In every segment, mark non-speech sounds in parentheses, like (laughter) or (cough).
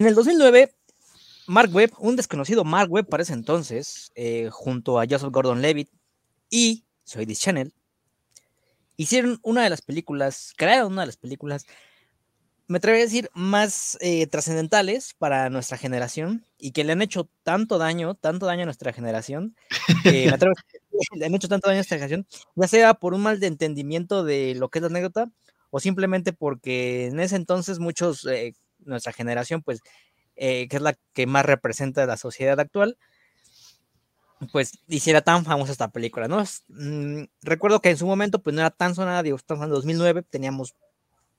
En el 2009, Mark Webb, un desconocido Mark Webb para ese entonces, eh, junto a Joseph Gordon-Levitt y Soy Channel, hicieron una de las películas, crearon una de las películas, me atrevería a decir, más eh, trascendentales para nuestra generación y que le han hecho tanto daño, tanto daño a nuestra generación, me atrevo le han hecho tanto daño a nuestra generación, ya sea por un mal de entendimiento de lo que es la anécdota o simplemente porque en ese entonces muchos, eh, nuestra generación, pues, eh, que es la que más representa la sociedad actual, pues hiciera tan famosa esta película, ¿no? Mm, recuerdo que en su momento pues no era tan sonada, digo, estamos en 2009, teníamos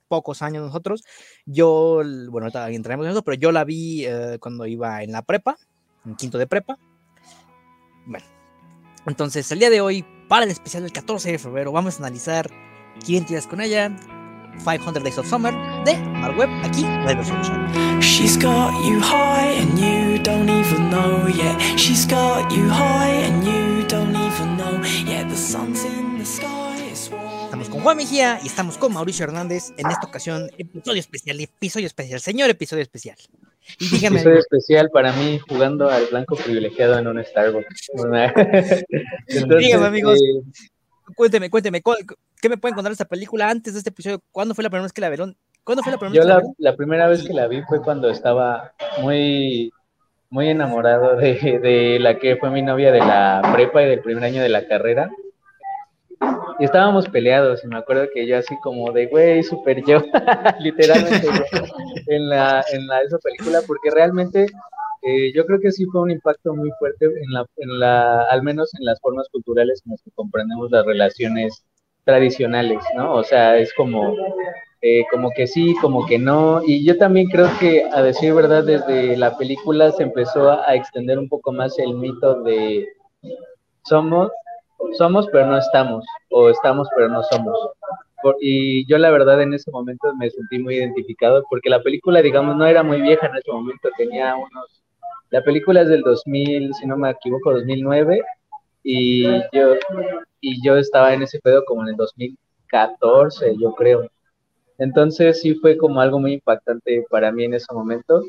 pocos años nosotros, yo, bueno, ahorita entraremos en eso, pero yo la vi eh, cuando iba en la prepa, en quinto de prepa, bueno, entonces el día de hoy, para el especial del 14 de febrero, vamos a analizar quién tiras con ella, 500 Days of Summer de Mark Webb, aquí en la She's got you high and you don't even know yet. She's got you high and you don't even know yet. The sun's in the sky. Estamos con Juan Mejía y estamos con Mauricio Hernández en esta ocasión, episodio especial, episodio especial, señor episodio especial. Y dígame. Episodio especial para mí jugando al blanco privilegiado en un Starbucks. (laughs) dígame, amigos. Eh, cuénteme, cuénteme, ¿qué me pueden contar de esta película antes de este episodio? ¿Cuándo fue la primera vez que la vieron? ¿Cuándo fue la primera Yo vez la, la, primera vez que la vi fue cuando estaba muy, muy enamorado de, de, la que fue mi novia de la prepa y del primer año de la carrera. Y estábamos peleados, y me acuerdo que yo así como de, güey, super yo, (laughs) literalmente en, la, en la, esa película, porque realmente eh, yo creo que sí fue un impacto muy fuerte en la, en la, al menos en las formas culturales en las que comprendemos las relaciones tradicionales, ¿no? O sea, es como, eh, como que sí, como que no. Y yo también creo que, a decir verdad, desde la película se empezó a, extender un poco más el mito de somos, somos pero no estamos, o estamos pero no somos. y yo la verdad en ese momento me sentí muy identificado porque la película, digamos, no era muy vieja en ese momento, tenía unos la película es del 2000, si no me equivoco, 2009, y yo, y yo estaba en ese pedo como en el 2014, yo creo. Entonces sí fue como algo muy impactante para mí en ese momento.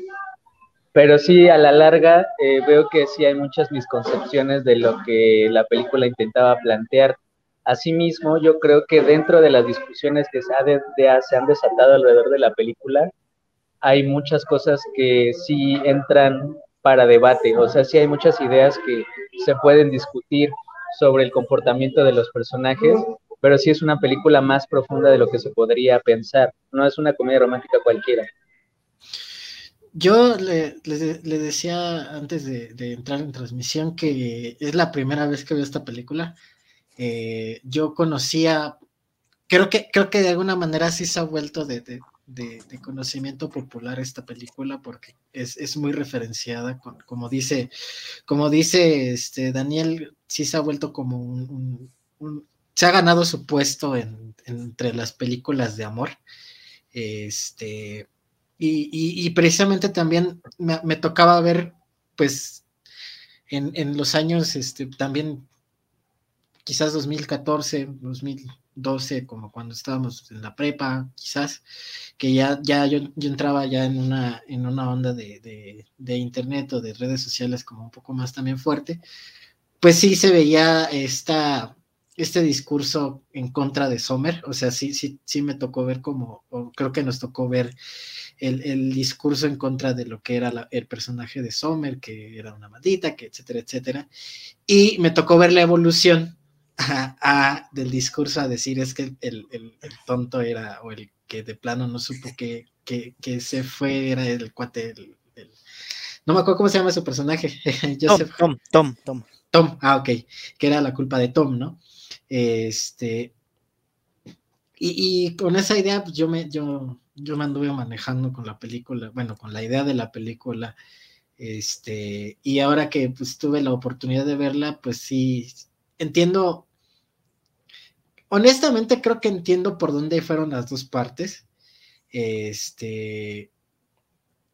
Pero sí, a la larga eh, veo que sí hay muchas misconcepciones de lo que la película intentaba plantear. Asimismo, yo creo que dentro de las discusiones que se, se han desatado alrededor de la película, hay muchas cosas que sí entran para debate. O sea, sí hay muchas ideas que se pueden discutir sobre el comportamiento de los personajes, pero sí es una película más profunda de lo que se podría pensar. No es una comedia romántica cualquiera. Yo le, decía antes de, entrar en transmisión que es la primera vez que veo esta película. Eh, yo conocía, creo que, creo que de alguna manera sí se ha vuelto de, de, conocimiento popular esta película porque es, muy referenciada, como dice, como dice este, Daniel, sí se ha vuelto como un, se ha ganado su puesto entre las películas de amor. Este, y, precisamente también me, tocaba ver, pues, en, en, los años, este, también, quizás 2014, 2000, 12, como cuando estábamos en la prepa, quizás, que ya, ya yo, entraba ya en una, en una onda de, internet o de redes sociales como un poco más también fuerte, pues sí se veía esta, este discurso en contra de Sommer, o sea, sí, sí, sí me tocó ver como, o creo que nos tocó ver el, discurso en contra de lo que era el personaje de Sommer, que era una maldita, que etcétera, etcétera, y me tocó ver la evolución (laughs) a, del discurso a decir es que el, tonto era, o el que de plano no supo que, que, se fue, era el cuate, no me acuerdo cómo se llama su personaje. (laughs) Tom, Tom, Tom, Tom. ah, ok, que era la culpa de Tom, ¿no? Este, y, con esa idea, pues yo me, yo, yo me anduve manejando con la película, bueno, con la idea de la película, este, y ahora que pues tuve la oportunidad de verla, pues sí, entiendo, honestamente creo que entiendo por dónde fueron las dos partes. Este,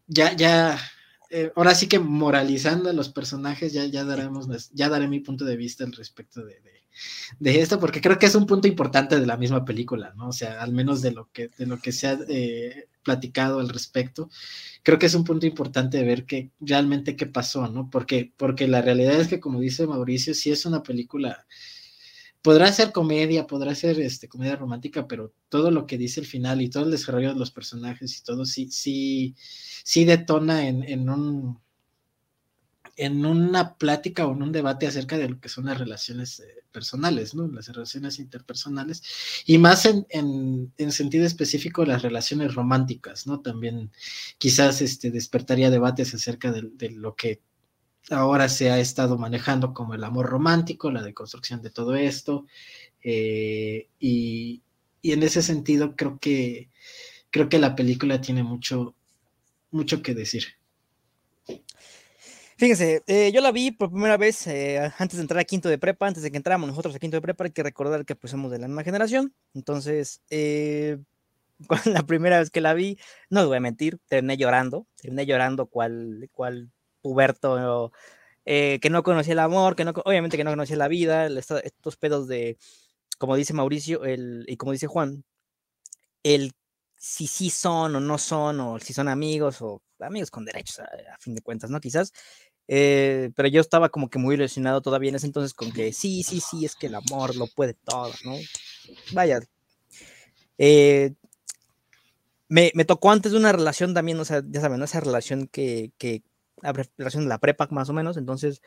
ya, ya, eh, ahora sí que moralizando a los personajes, ya, ya daremos, ya daré mi punto de vista al respecto de, de esto, porque creo que es un punto importante de la misma película, ¿no? O sea, al menos de lo que, de lo que se ha eh, platicado al respecto, creo que es un punto importante de ver realmente qué pasó, ¿no? Porque, porque la realidad es que, como dice Mauricio, sí es una película, podrá ser comedia, podrá ser este, comedia romántica, pero todo lo que dice el final y todo el desarrollo de los personajes y todo sí, sí, sí detona en, en un en una plática o en un debate acerca de lo que son las relaciones eh, personales, ¿no? Las relaciones interpersonales y más en, en, sentido específico las relaciones románticas, ¿no? También quizás este, despertaría debates acerca de, lo que ahora se ha estado manejando como el amor romántico, la deconstrucción de todo esto eh, y, y, en ese sentido creo que creo que la película tiene mucho mucho que decir. Fíjense, eh, yo la vi por primera vez eh, antes de entrar a quinto de prepa, antes de que entráramos nosotros a quinto de prepa, hay que recordar que pues somos de la misma generación. Entonces, eh, (laughs) la primera vez que la vi, no les voy a mentir, terminé llorando, terminé llorando cual, cual puberto que no conocía el amor, que no, obviamente que no conocía la vida, estos pedos de, como dice Mauricio y como dice Juan, el si sí son o no son, o si son amigos o amigos con derechos, a, fin de cuentas, ¿no? Quizás eh, pero yo estaba como que muy ilusionado todavía en ese entonces con que sí, sí, sí, es que el amor lo puede todo, ¿no? Vaya. Eh, me, me, tocó antes de una relación también, o sea, ya saben, esa relación que, la relación de la prepa más o menos, entonces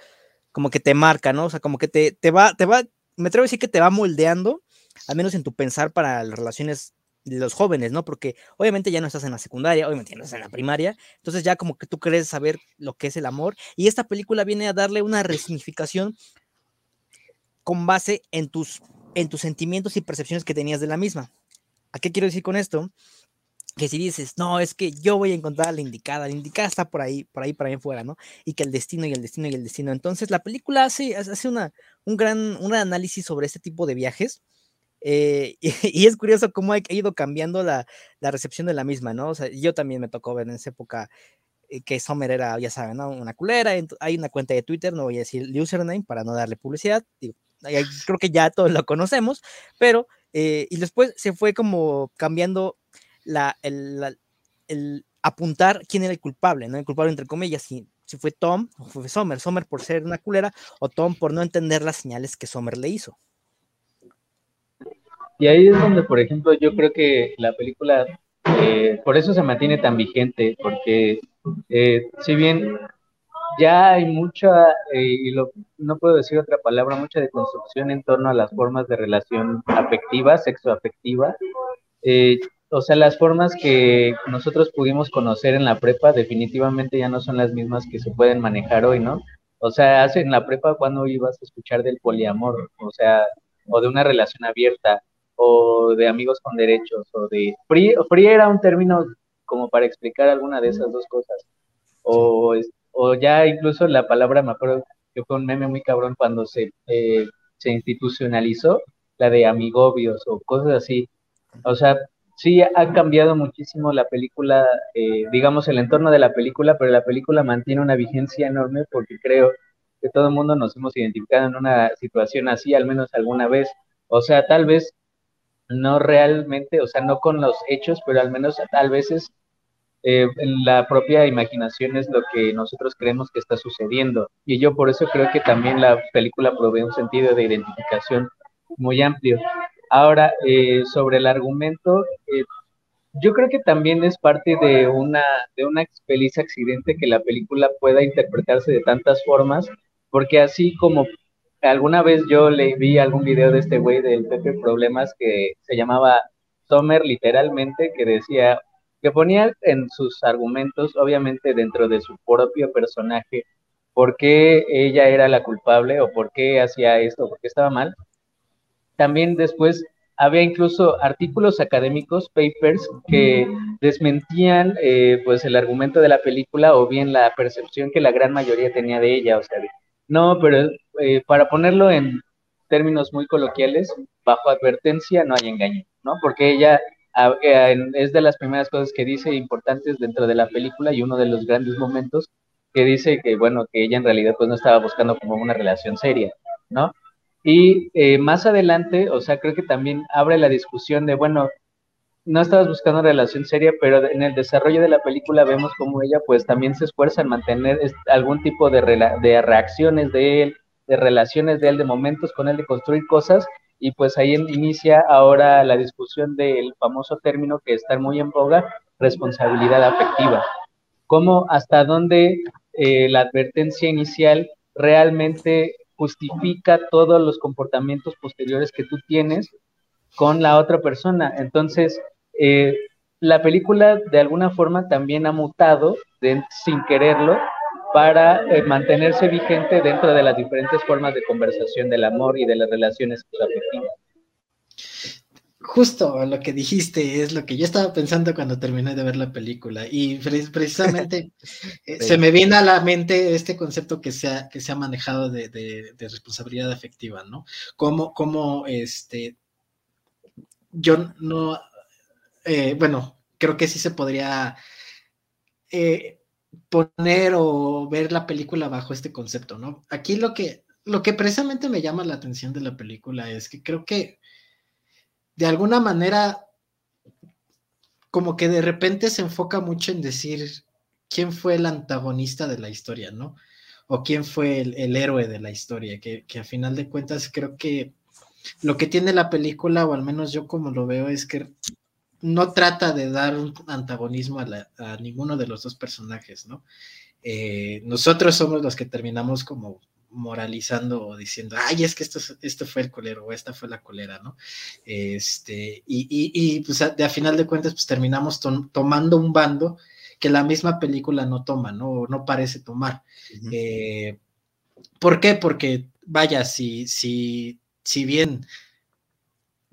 como que te marca, ¿no? O sea, como que te, te va, te va, me atrevo a decir que te va moldeando, al menos en tu pensar para las relaciones de los jóvenes, ¿no? Porque obviamente ya no estás en la secundaria, obviamente ya no estás en la primaria, entonces ya como que tú crees saber lo que es el amor y esta película viene a darle una resignificación con base en tus, en tus sentimientos y percepciones que tenías de la misma. ¿A qué quiero decir con esto? Que si dices, no, es que yo voy a encontrar a la indicada, la indicada está por ahí, por ahí, por ahí afuera, ¿no? Y que el destino y el destino y el destino. Entonces la película hace, hace una, un, gran, un análisis sobre este tipo de viajes eh, (laughs) y, es curioso cómo ha ido cambiando la, la, recepción de la misma, ¿no? O sea, yo también me tocó ver en esa época eh, que Sommer era, ya saben, ¿no? Una culera. Hay una cuenta de Twitter, no voy a decir username para no darle publicidad. Digo, creo que ya todos lo conocemos, pero, eh, y después se fue como cambiando la, el, el, apuntar quién era el culpable, ¿no? El culpable entre comillas, si, si fue Tom o fue Sommer, Sommer por ser una culera o Tom por no entender las señales que Sommer le hizo. Y ahí es donde, por ejemplo, yo creo que la película, eh, por eso se mantiene tan vigente, porque eh, si bien ya hay mucha, eh, y no puedo decir otra palabra, mucha deconstrucción en torno a las formas de relación afectiva, sexoafectiva, o sea, las formas que nosotros pudimos conocer en la prepa definitivamente ya no son las mismas que se pueden manejar hoy, ¿no? O sea, hace en la prepa cuando ibas a escuchar del poliamor, o sea, o de una relación abierta, o de amigos con derechos, o de... Free, free era un término como para explicar alguna de esas dos cosas. O, o ya incluso la palabra, me acuerdo que fue un meme muy cabrón cuando se, eh, se institucionalizó, la de amigobios o cosas así. O sea, sí ha cambiado muchísimo la película, eh, digamos el entorno de la película, pero la película mantiene una vigencia enorme porque creo que todo el mundo nos hemos identificado en una situación así, al menos alguna vez. O sea, tal vez no realmente, o sea, no con los hechos, pero al menos tal veces eh, la propia imaginación es lo que nosotros creemos que está sucediendo. Y yo por eso creo que también la película provee un sentido de identificación muy amplio. Ahora, eh, sobre el argumento, eh, yo creo que también es parte de una, de una feliz accidente que la película pueda interpretarse de tantas formas, porque así como alguna vez yo le vi algún video de este güey del Pepe Problemas que se llamaba Sommer literalmente, que decía, que ponía en sus argumentos, obviamente dentro de su propio personaje, por qué ella era la culpable o por qué hacía esto, por qué estaba mal. También después había incluso artículos académicos, papers, que desmentían eh, pues el argumento de la película o bien la percepción que la gran mayoría tenía de ella, o sea, no, pero eh, para ponerlo en términos muy coloquiales, bajo advertencia no hay engaño, ¿no? Porque ella eh, es de las primeras cosas que dice importantes dentro de la película y uno de los grandes momentos que dice que, bueno, que ella en realidad pues no estaba buscando como una relación seria, ¿no? Y eh, más adelante, o sea, creo que también abre la discusión de, bueno, no estabas buscando relación seria, pero en el desarrollo de la película vemos como ella pues también se esfuerza en mantener algún tipo de, de reacciones de él, de relaciones de él, de momentos con él, de construir cosas, y pues ahí inicia ahora la discusión del famoso término que está muy en boga, responsabilidad afectiva. Cómo hasta dónde eh, la advertencia inicial realmente justifica todos los comportamientos posteriores que tú tienes con la otra persona. Entonces, eh, la película de alguna forma también ha mutado sin quererlo para eh, mantenerse vigente dentro de las diferentes formas de conversación del amor y de las relaciones afectivas. Justo lo que dijiste es lo que yo estaba pensando cuando terminé de ver la película y precisamente (laughs) eh, se me viene a la mente este concepto que se ha, que se ha manejado de, responsabilidad afectiva, ¿no? Como, como este, yo no, eh, bueno, creo que sí se podría poner o ver la película bajo este concepto, ¿no? Aquí lo que, lo que precisamente me llama la atención de la película es que creo que de alguna manera como que de repente se enfoca mucho en decir quién fue el antagonista de la historia, ¿no? O quién fue el, héroe de la historia, que, que a final de cuentas creo que lo que tiene la película, o al menos yo como lo veo, es que no trata de dar un antagonismo a, ninguno de los dos personajes, ¿no? Eh, nosotros somos los que terminamos como moralizando o diciendo, ay, es que esto, esto fue el colero o esta fue la colera, ¿no? Este, y, y, pues a, final de cuentas, pues terminamos tomando un bando que la misma película no toma, ¿no? O no parece tomar. Eh, ¿Por qué? Porque, vaya, si, si, si bien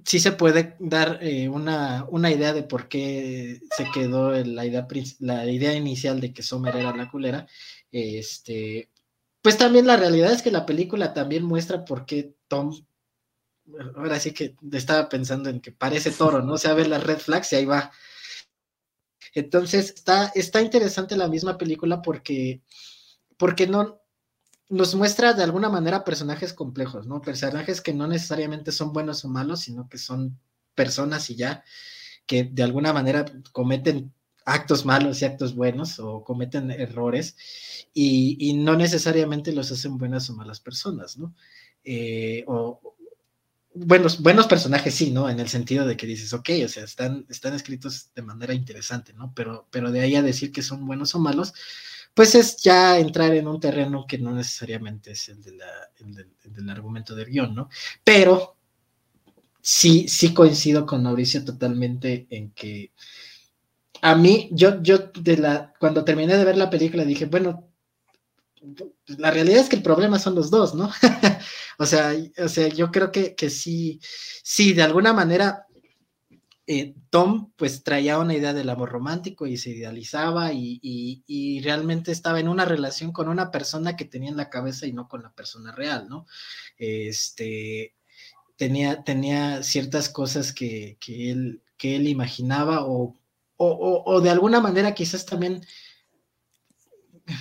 sí se puede dar eh, una, idea de por qué se quedó la idea, la idea inicial de que Sommer era la culera. Este, pues también la realidad es que la película también muestra por qué Tom, ahora sí que estaba pensando en que parece toro, ¿no? O sea, ve las red flags y ahí va. Entonces, está, está interesante la misma película porque, porque no, nos muestra de alguna manera personajes complejos, ¿no? Personajes que no necesariamente son buenos o malos, sino que son personas y ya, que de alguna manera cometen actos malos y actos buenos o cometen errores y, no necesariamente los hacen buenas o malas personas, ¿no? Eh, o buenos, buenos personajes sí, ¿no? En el sentido de que dices, ok, o sea, están, están escritos de manera interesante, ¿no? Pero, pero de ahí a decir que son buenos o malos, pues es ya entrar en un terreno que no necesariamente es el, del, argumento del guion, ¿no? Pero sí, sí coincido con Mauricio totalmente en que a mí, yo, yo de la, cuando terminé de ver la película dije, bueno, la realidad es que el problema son los dos, ¿no? (laughs) o sea, o sea, yo creo que, que sí, sí, de alguna manera eh, Tom pues traía una idea del amor romántico y se idealizaba y, realmente estaba en una relación con una persona que tenía en la cabeza y no con la persona real, ¿no? Este, tenía, tenía ciertas cosas que, él, que él imaginaba o, o de alguna manera quizás también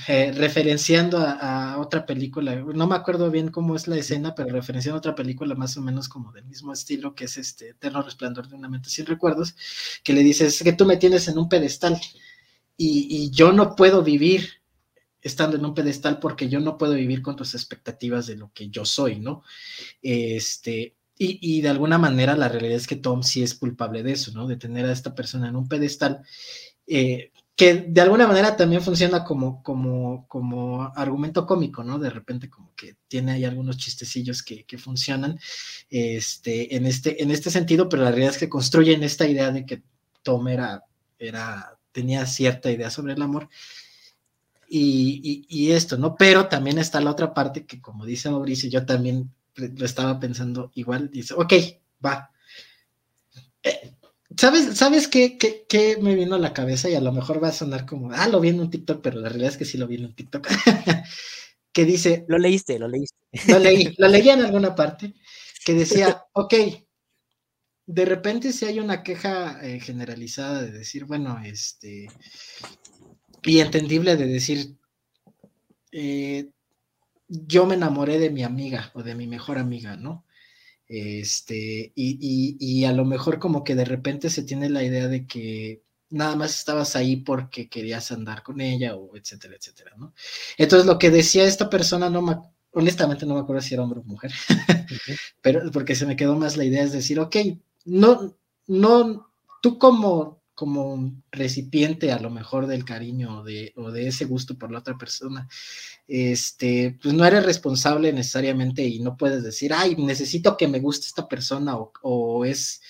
eh, referenciando a, otra película, no me acuerdo bien cómo es la escena, pero referenciando a otra película más o menos como del mismo estilo, que es este Eterno Resplandor de una mente sin recuerdos, que le dices que tú me tienes en un pedestal y, yo no puedo vivir estando en un pedestal porque yo no puedo vivir con tus expectativas de lo que yo soy, ¿no? Este, y, de alguna manera la realidad es que Tom sí es culpable de eso, ¿no? De tener a esta persona en un pedestal. Eh, que de alguna manera también funciona como, como, como argumento cómico, ¿no? De repente como que tiene ahí algunos chistecillos que, funcionan este, en, este, en este sentido, pero la realidad es que construyen esta idea de que Tom era, era tenía cierta idea sobre el amor. Y, esto, ¿no? Pero también está la otra parte que, como dice Mauricio, yo también lo estaba pensando igual, dice, ok, va. Eh, ¿Sabes, ¿sabes qué, qué, me vino a la cabeza? Y a lo mejor va a sonar como, ah, lo vi en un TikTok, pero la realidad es que sí lo vi en un TikTok. (laughs) que dice. Lo leíste, lo leíste. Lo leí, (laughs) lo leí en alguna parte, que decía, ok, de repente si hay una queja eh, generalizada de decir, bueno, este, y entendible de decir, eh, yo me enamoré de mi amiga o de mi mejor amiga, ¿no? Este, y, y, a lo mejor como que de repente se tiene la idea de que nada más estabas ahí porque querías andar con ella o etcétera, etcétera, ¿no? Entonces lo que decía esta persona, no me, honestamente no me acuerdo si era hombre o mujer, (laughs) pero porque se me quedó más la idea es decir, ok, no, no, tú como como recipiente a lo mejor del cariño o de, o de ese gusto por la otra persona, este, pues no eres responsable necesariamente y no puedes decir, ay, necesito que me guste esta persona o, es,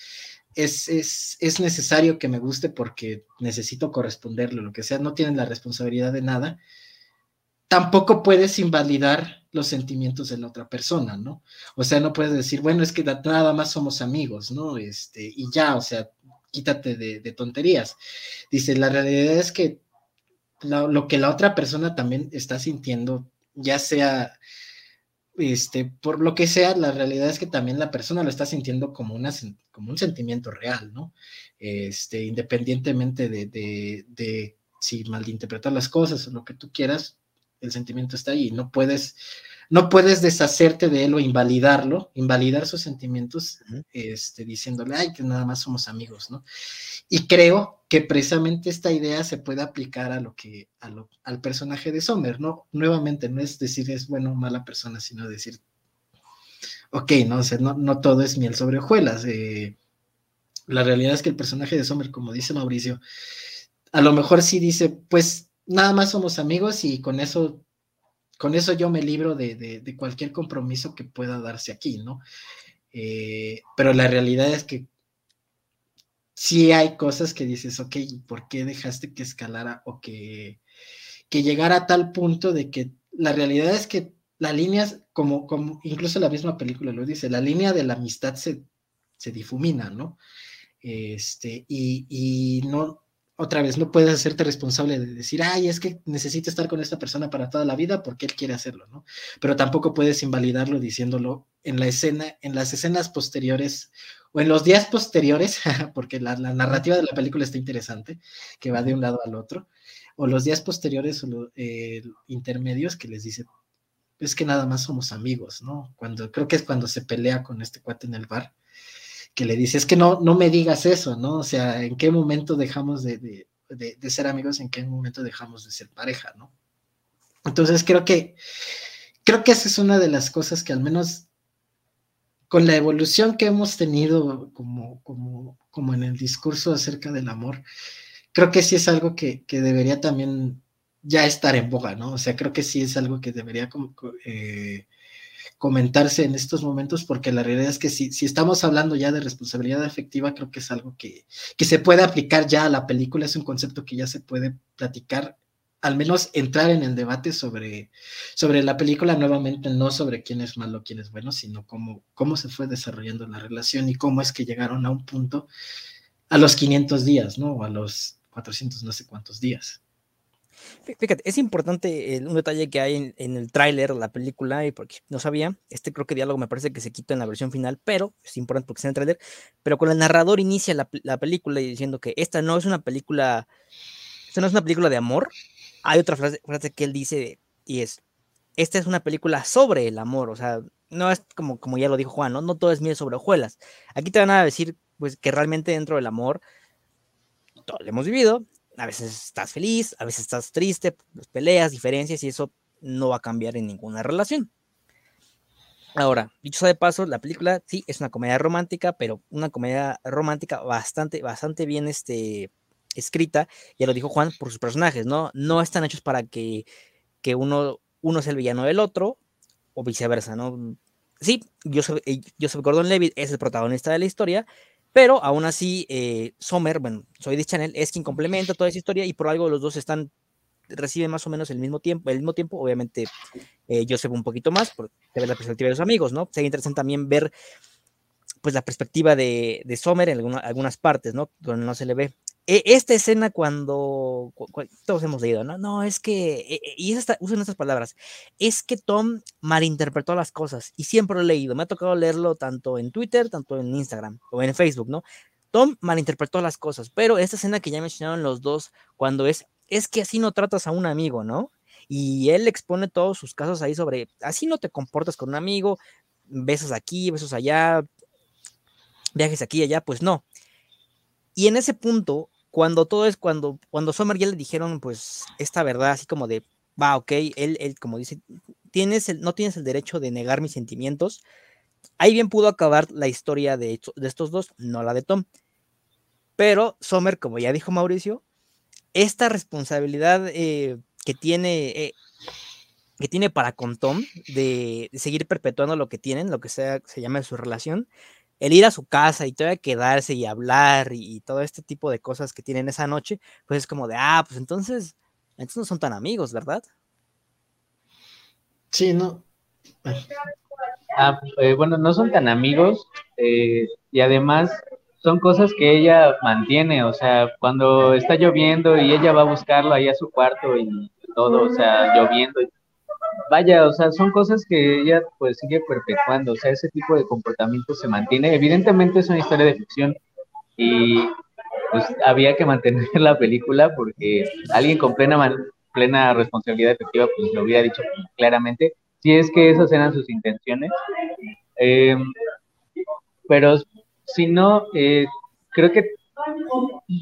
es, es, es, necesario que me guste porque necesito corresponderle, lo que sea, no tienes la responsabilidad de nada. Tampoco puedes invalidar los sentimientos de la otra persona, ¿no? O sea, no puedes decir, bueno, es que nada más somos amigos, ¿no? Este, y ya, o sea, quítate de, tonterías. Dice, la realidad es que lo, que la otra persona también está sintiendo, ya sea, este, por lo que sea, la realidad es que también la persona lo está sintiendo como, una, como un sentimiento real, ¿no? Este, independientemente de, de, de si malinterpretar las cosas o lo que tú quieras, el sentimiento está ahí, no puedes no puedes deshacerte de él o invalidarlo, invalidar sus sentimientos, este, diciéndole, ay, que nada más somos amigos, ¿no? Y creo que precisamente esta idea se puede aplicar a lo que, a lo, al personaje de Sommer, ¿no? Nuevamente, no es decir es bueno o mala persona, sino decir, ok, no, o no, no todo es miel sobre hojuelas. Eh, la realidad es que el personaje de Sommer, como dice Mauricio, a lo mejor sí dice, pues nada más somos amigos y con eso con eso yo me libro de, cualquier compromiso que pueda darse aquí, ¿no? Eh, pero la realidad es que sí hay cosas que dices, ok, ¿por qué dejaste que escalara o que, que llegara a tal punto de que la realidad es que la línea, como, como incluso la misma película lo dice, la línea de la amistad se, se difumina, ¿no? Este, y, y no, otra vez, no puedes hacerte responsable de decir, ay, es que necesito estar con esta persona para toda la vida porque él quiere hacerlo, ¿no? Pero tampoco puedes invalidarlo diciéndolo en la escena, en las escenas posteriores o en los días posteriores, (laughs) porque la, narrativa de la película está interesante, que va de un lado al otro, o los días posteriores o los eh, intermedios que les dice, es que nada más somos amigos, ¿no? Cuando creo que es cuando se pelea con este cuate en el bar que le dice, es que no, no me digas eso, ¿no? O sea, ¿en qué momento dejamos de, ser amigos? ¿En qué momento dejamos de ser pareja, ¿no? Entonces creo que, creo que esa es una de las cosas que al menos con la evolución que hemos tenido como, como, como en el discurso acerca del amor, creo que sí es algo que, debería también ya estar en boga, ¿no? O sea, creo que sí es algo que debería eh, comentarse en estos momentos, porque la realidad es que si, si estamos hablando ya de responsabilidad afectiva, creo que es algo que, que se puede aplicar ya a la película, es un concepto que ya se puede platicar al menos entrar en el debate sobre, sobre la película nuevamente, no sobre quién es malo, quién es bueno, sino cómo, cómo se fue desarrollando la relación y cómo es que llegaron a un punto a los 500 días, ¿no? O a los 400 no sé cuántos días. Fíjate, es importante un detalle que hay en, el tráiler, la película, y porque no sabía, este creo que diálogo me parece que se quita en la versión final, pero es importante porque está en el tráiler, pero con el narrador inicia la, película diciendo que esta no es una película, esta no es una película de amor, hay otra frase, que él dice y es, esta es una película sobre el amor, o sea, no es como, como ya lo dijo Juan, ¿no? No todo es miel sobre hojuelas. Aquí te van a decir, pues, que realmente dentro del amor, todo lo hemos vivido, a veces estás feliz, a veces estás triste, pues, peleas, diferencias y eso no va a cambiar en ninguna relación. Ahora, dicho sea de paso, la película sí es una comedia romántica, pero una comedia romántica bastante, bastante bien este, escrita, ya lo dijo Juan, por sus personajes, ¿no? No están hechos para que, que uno, uno sea el villano del otro, o viceversa, ¿no? Sí, Joseph, eh, Joseph Gordon-Levitt es el protagonista de la historia, pero aún así, eh, Sommer, bueno, soy de Channel, es quien complementa toda esa historia y por algo los dos están, reciben más o menos el mismo tiempo, el mismo tiempo, obviamente eh, yo sé un poquito más, por ver la perspectiva de los amigos, ¿no? Sería interesante también ver pues la perspectiva de, de Sommer en algunas partes, ¿no? Donde no se le ve. E, esta escena cuando, todos hemos leído, ¿no? No, es que, e, e, y usan estas palabras, es que Tom malinterpretó las cosas y siempre lo he leído, me ha tocado leerlo tanto en Twitter, tanto en Instagram o en Facebook, ¿no? Tom malinterpretó las cosas, pero esta escena que ya mencionaron los dos, cuando es, es que así no tratas a un amigo, ¿no? Y él expone todos sus casos ahí sobre, así no te comportas con un amigo, besos aquí, besos allá, viajes aquí y allá, pues no. Y en ese punto, cuando todo es, cuando, cuando Sommer ya le dijeron, pues, esta verdad, así como de, va, ok, él, él como dice, tienes el, no tienes el derecho de negar mis sentimientos, ahí bien pudo acabar la historia de, de estos dos, no la de Tom. Pero Sommer, como ya dijo Mauricio, esta responsabilidad eh, que tiene eh, que tiene para con Tom de, seguir perpetuando lo que tienen, lo que sea se llama su relación, el ir a su casa y todavía quedarse y hablar y, todo este tipo de cosas que tienen esa noche, pues es como de, ah, pues entonces, entonces no son tan amigos, ¿verdad? Sí, no. Ah, eh, bueno, no son tan amigos y además son cosas que ella mantiene, o sea, cuando está lloviendo y ella va a buscarlo ahí a su cuarto y todo, o sea, lloviendo. Vaya, o sea, son cosas que ella pues sigue perpetuando, o sea, ese tipo de comportamiento se mantiene. Evidentemente es una historia de ficción y pues había que mantener (laughs) la película porque alguien con plena, plena responsabilidad efectiva pues lo hubiera dicho claramente, si es que esas eran sus intenciones. Eh, pero si no, eh, creo que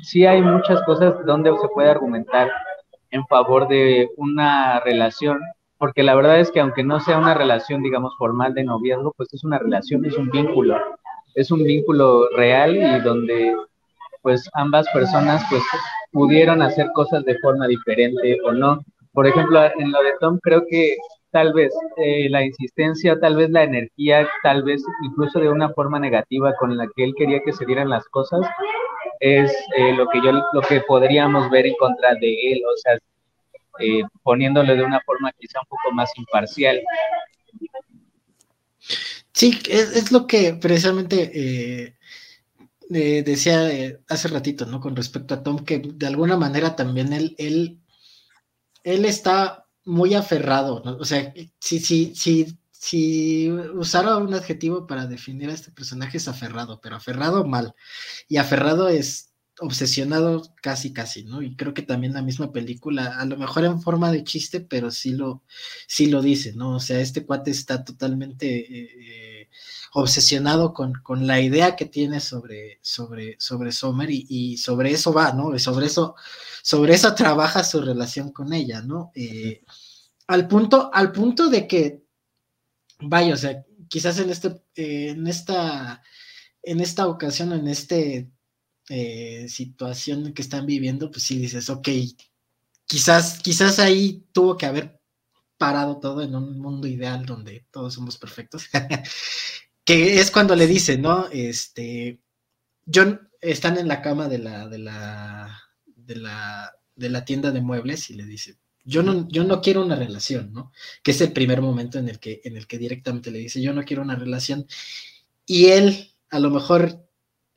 sí hay muchas cosas donde se puede argumentar en favor de una relación, porque la verdad es que aunque no sea una relación, digamos, formal de noviazgo, pues es una relación, es un vínculo, es un vínculo real y donde pues ambas personas pues pudieron hacer cosas de forma diferente o no. Por ejemplo, en lo de Tom creo que tal vez eh, la insistencia, tal vez la energía, tal vez incluso de una forma negativa con la que él quería que se dieran las cosas, es eh, lo que yo, lo que podríamos ver en contra de él, o sea, eh, poniéndolo de una forma quizá un poco más imparcial. Sí, es, lo que precisamente decía hace ratito, ¿no? Con respecto a Tom, que de alguna manera también él, él, él está muy aferrado, ¿no? O sea, si, si, si, si usara un adjetivo para definir a este personaje es aferrado, pero aferrado mal. Y aferrado es obsesionado casi, casi, ¿no? Y creo que también la misma película, a lo mejor en forma de chiste, pero sí lo, sí lo dice, ¿no? O sea, este cuate está totalmente eh, obsesionado con, con, la idea que tiene sobre, sobre, sobre Sommer y, y, sobre eso va, ¿no? Sobre eso sobre eso trabaja su relación con ella, ¿no? Eh, al, punto, al punto de que, vaya, o sea, quizás en, este, eh, en, esta, en esta ocasión, en esta eh, situación que están viviendo, pues sí dices, ok, quizás, quizás ahí tuvo que haber parado todo en un mundo ideal donde todos somos perfectos, (laughs) que es cuando le dice, ¿no? Este, John, están en la cama de la, de la, de la, de la tienda de muebles y le dice, yo no, yo no quiero una relación, ¿no? Que es el primer momento en el que, en el que directamente le dice, yo no quiero una relación. Y él, a lo mejor,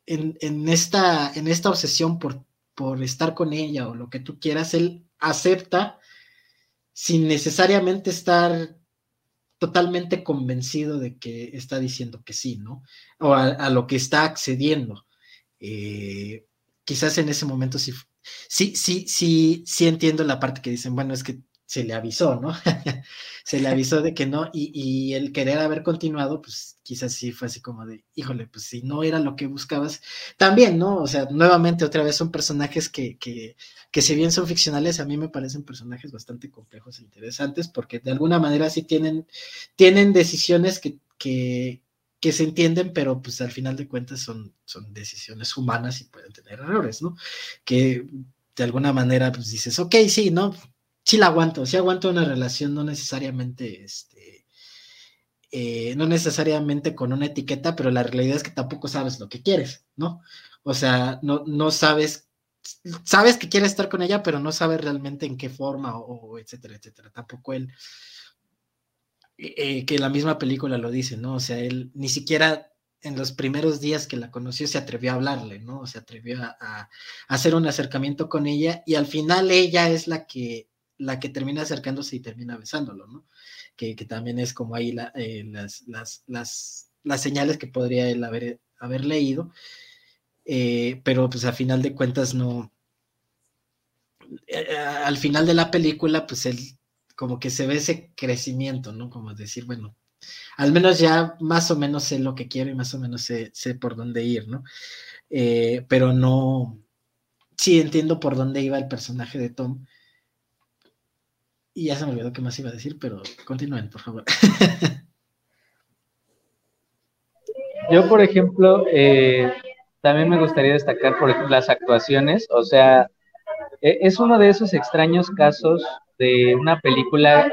en, esta, obsesión por, por estar con ella o lo que tú quieras, él acepta sin necesariamente estar totalmente convencido de que está diciendo que sí, ¿no? O a, lo que está accediendo. Eh, quizás en ese momento sí, sí, sí, sí, sí entiendo la parte que dicen, bueno, es que se le avisó, ¿no? (laughs) se le avisó de que no, y, el querer haber continuado, pues quizás sí fue así como de, híjole, pues si no era lo que buscabas, también, ¿no? O sea, nuevamente otra vez son personajes que, que, que si bien son ficcionales, a mí me parecen personajes bastante complejos e interesantes, porque de alguna manera sí tienen, tienen decisiones que, que, se entienden, pero pues al final de cuentas son, son decisiones humanas y pueden tener errores, ¿no? Que de alguna manera pues dices, ok, sí, ¿no? Sí la aguanto, sí aguanto una relación, no necesariamente, este, eh, no necesariamente con una etiqueta, pero la realidad es que tampoco sabes lo que quieres, ¿no? O sea, no, no sabes, sabes que quieres estar con ella, pero no sabes realmente en qué forma o, etcétera, etcétera. Tampoco él eh, que la misma película lo dice, ¿no? O sea, él ni siquiera en los primeros días que la conoció se atrevió a hablarle, ¿no? Se atrevió a, hacer un acercamiento con ella y al final ella es la que, la que termina acercándose y termina besándolo, ¿no? Que, también es como ahí eh, las, las, las, las, señales que podría él haber, haber leído, eh, pero pues al final de cuentas no, al final de la película, pues él como que se ve ese crecimiento, ¿no? Como decir, bueno, al menos ya más o menos sé lo que quiero y más o menos sé, sé por dónde ir, ¿no? Eh, pero no, sí entiendo por dónde iba el personaje de Tom. Y ya se me olvidó qué más iba a decir, pero continúen, por favor. (laughs) Yo, por ejemplo, eh, también me gustaría destacar, por ejemplo, las actuaciones. O sea, e, es uno de esos extraños casos de una película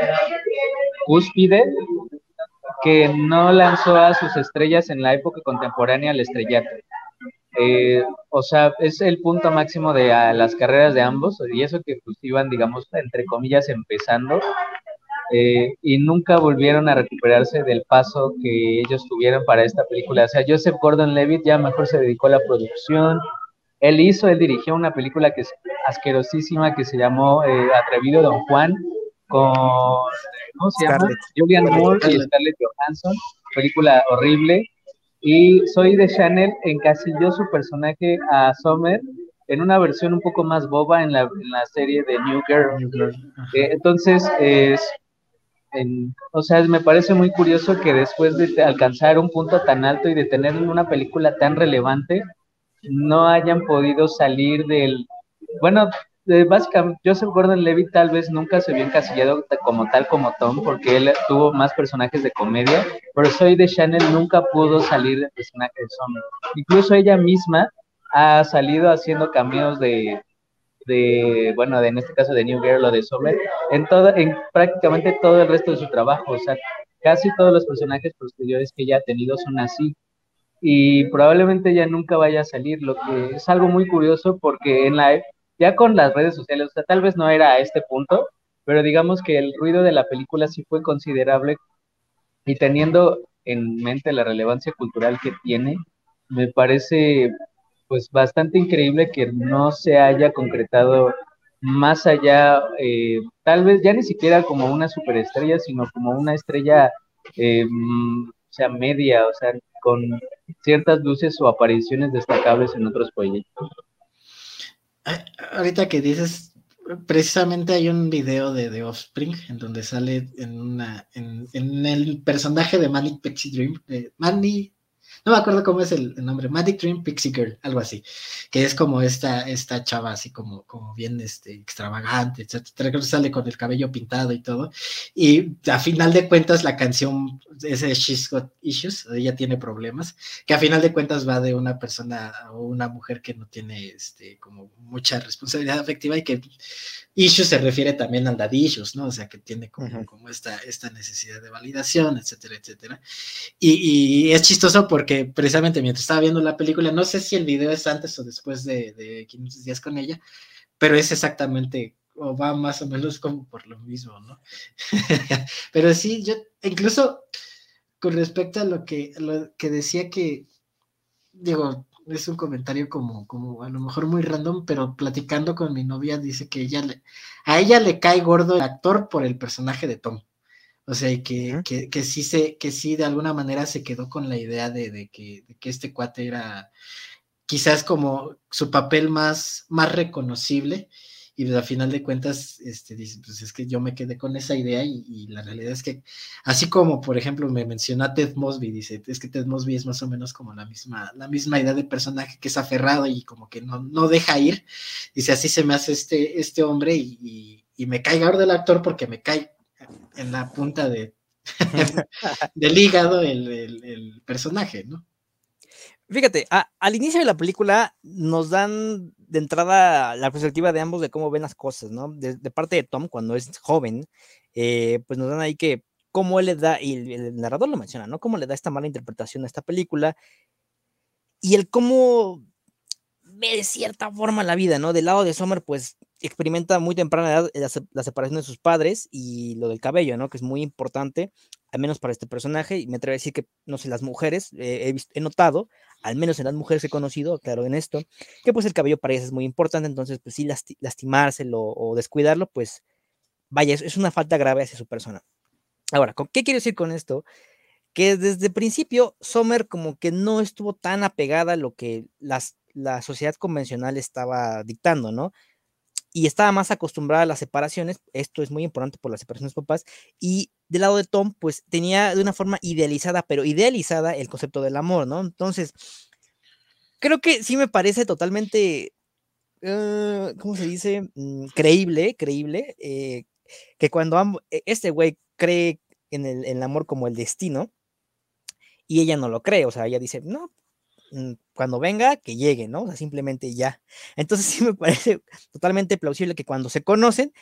cúspide que no lanzó a sus estrellas en la época contemporánea al estrellato. Eh, o sea, es el punto máximo de las carreras de ambos, y eso que pues iban, digamos, entre comillas, empezando, eh, y nunca volvieron a recuperarse del paso que ellos tuvieron para esta película. O sea, Joseph Gordon-Levitt ya mejor se dedicó a la producción. Él hizo, él dirigió una película que es asquerosísima que se llamó eh, Atrevido Don Juan con ¿cómo se llama? Julian Moore y Scarlett Johansson, película horrible. Y soy de Chanel encasilló su personaje a Summer en una versión un poco más boba en la, en la serie de New Girl. Eh, entonces, es, o sea, me parece muy curioso que después de alcanzar un punto tan alto y de tener una película tan relevante, no hayan podido salir del... Bueno, básicamente, Joseph Gordon-Levitt tal vez nunca se vio encasillado como tal como Tom, porque él tuvo más personajes de comedia, pero Soy de Chanel nunca pudo salir del personaje de Summer. Incluso ella misma ha salido haciendo cambios de, de, bueno, de, en este caso de New Girl o de Summer, en, en prácticamente todo el resto de su trabajo. O sea, casi todos los personajes posteriores que ella ha tenido son así. Y probablemente ya nunca vaya a salir, lo que es algo muy curioso porque en la ya con las redes sociales, o sea, tal vez no era a este punto, pero digamos que el ruido de la película sí fue considerable y teniendo en mente la relevancia cultural que tiene, me parece pues bastante increíble que no se haya concretado más allá, eh, tal vez ya ni siquiera como una superestrella, sino como una estrella, eh, o sea, media, o sea, con ciertas luces o apariciones destacables en otros proyectos. Ahorita que dices, precisamente hay un video de The Offspring en donde sale en una en, el personaje de Manic Pixie Dream, de Manny, no me acuerdo cómo es el, nombre, Magic Dream Pixie Girl, algo así, que es como esta, esta chava así como, como bien este, extravagante, etcétera, que sale con el cabello pintado y todo, y a final de cuentas la canción, ese She's Got Issues, ella tiene problemas, que a final de cuentas va de una persona o una mujer que no tiene este, como mucha responsabilidad afectiva y que issues se refiere también a dadillos, ¿no? O sea, que tiene como, como esta, esta necesidad de validación, etcétera, etcétera. Y, y, es chistoso porque precisamente mientras estaba viendo la película, no sé si el video es antes o después de, de 500 días con ella, pero es exactamente, o va más o menos como por lo mismo, ¿no? (laughs) pero sí, yo, incluso con respecto a lo que, lo que decía que, digo, es un comentario como, como a lo mejor muy random, pero platicando con mi novia dice que ella le, a ella le cae gordo el actor por el personaje de Tom. O sea, y que, que, que, sí se, que sí de alguna manera se quedó con la idea de, de, que, de que este cuate era quizás como su papel más, más reconocible y pues, a final de cuentas, este, dice, pues es que yo me quedé con esa idea y, la realidad es que, así como, por ejemplo, me menciona Ted Mosby, dice, es que Ted Mosby es más o menos como la misma, la misma idea de personaje que es aferrado y como que no, no deja ir, dice, así se me hace este, este hombre y, me cae ahora del actor porque me cae en la punta de, (laughs) del hígado el, el personaje, ¿no? Fíjate, al inicio de la película nos dan de entrada la perspectiva de ambos de cómo ven las cosas, ¿no? De, parte de Tom, cuando es joven, eh, pues nos dan ahí que cómo él le da, y el, narrador lo menciona, ¿no? Cómo le da esta mala interpretación a esta película y el cómo ve de cierta forma la vida, ¿no? Del lado de Summer, pues experimenta muy temprana edad la, separación de sus padres y lo del cabello, ¿no? Que es muy importante, al menos para este personaje, y me atrevo a decir que, no sé, las mujeres, eh, he, notado, al menos en las mujeres he conocido, claro, en esto, que pues el cabello para ellas es muy importante, entonces, pues sí, lastimárselo o descuidarlo, pues, vaya, es, es una falta grave hacia su persona. Ahora, ¿qué quiero decir con esto? Que desde el principio, Sommer como que no estuvo tan apegada a lo que las, la sociedad convencional estaba dictando, ¿no? Y estaba más acostumbrada a las separaciones, esto es muy importante por las separaciones de papás, y del lado de Tom, pues tenía de una forma idealizada, pero idealizada el concepto del amor, ¿no? Entonces, creo que sí me parece totalmente, uh, ¿cómo se dice? Mm, creíble, creíble, eh, que cuando e, este güey cree en el, en el amor como el destino, y ella no lo cree, o sea, ella dice, no, cuando venga, que llegue, ¿no? O sea, simplemente ya. Entonces (laughs) sí me parece totalmente plausible que cuando se conocen,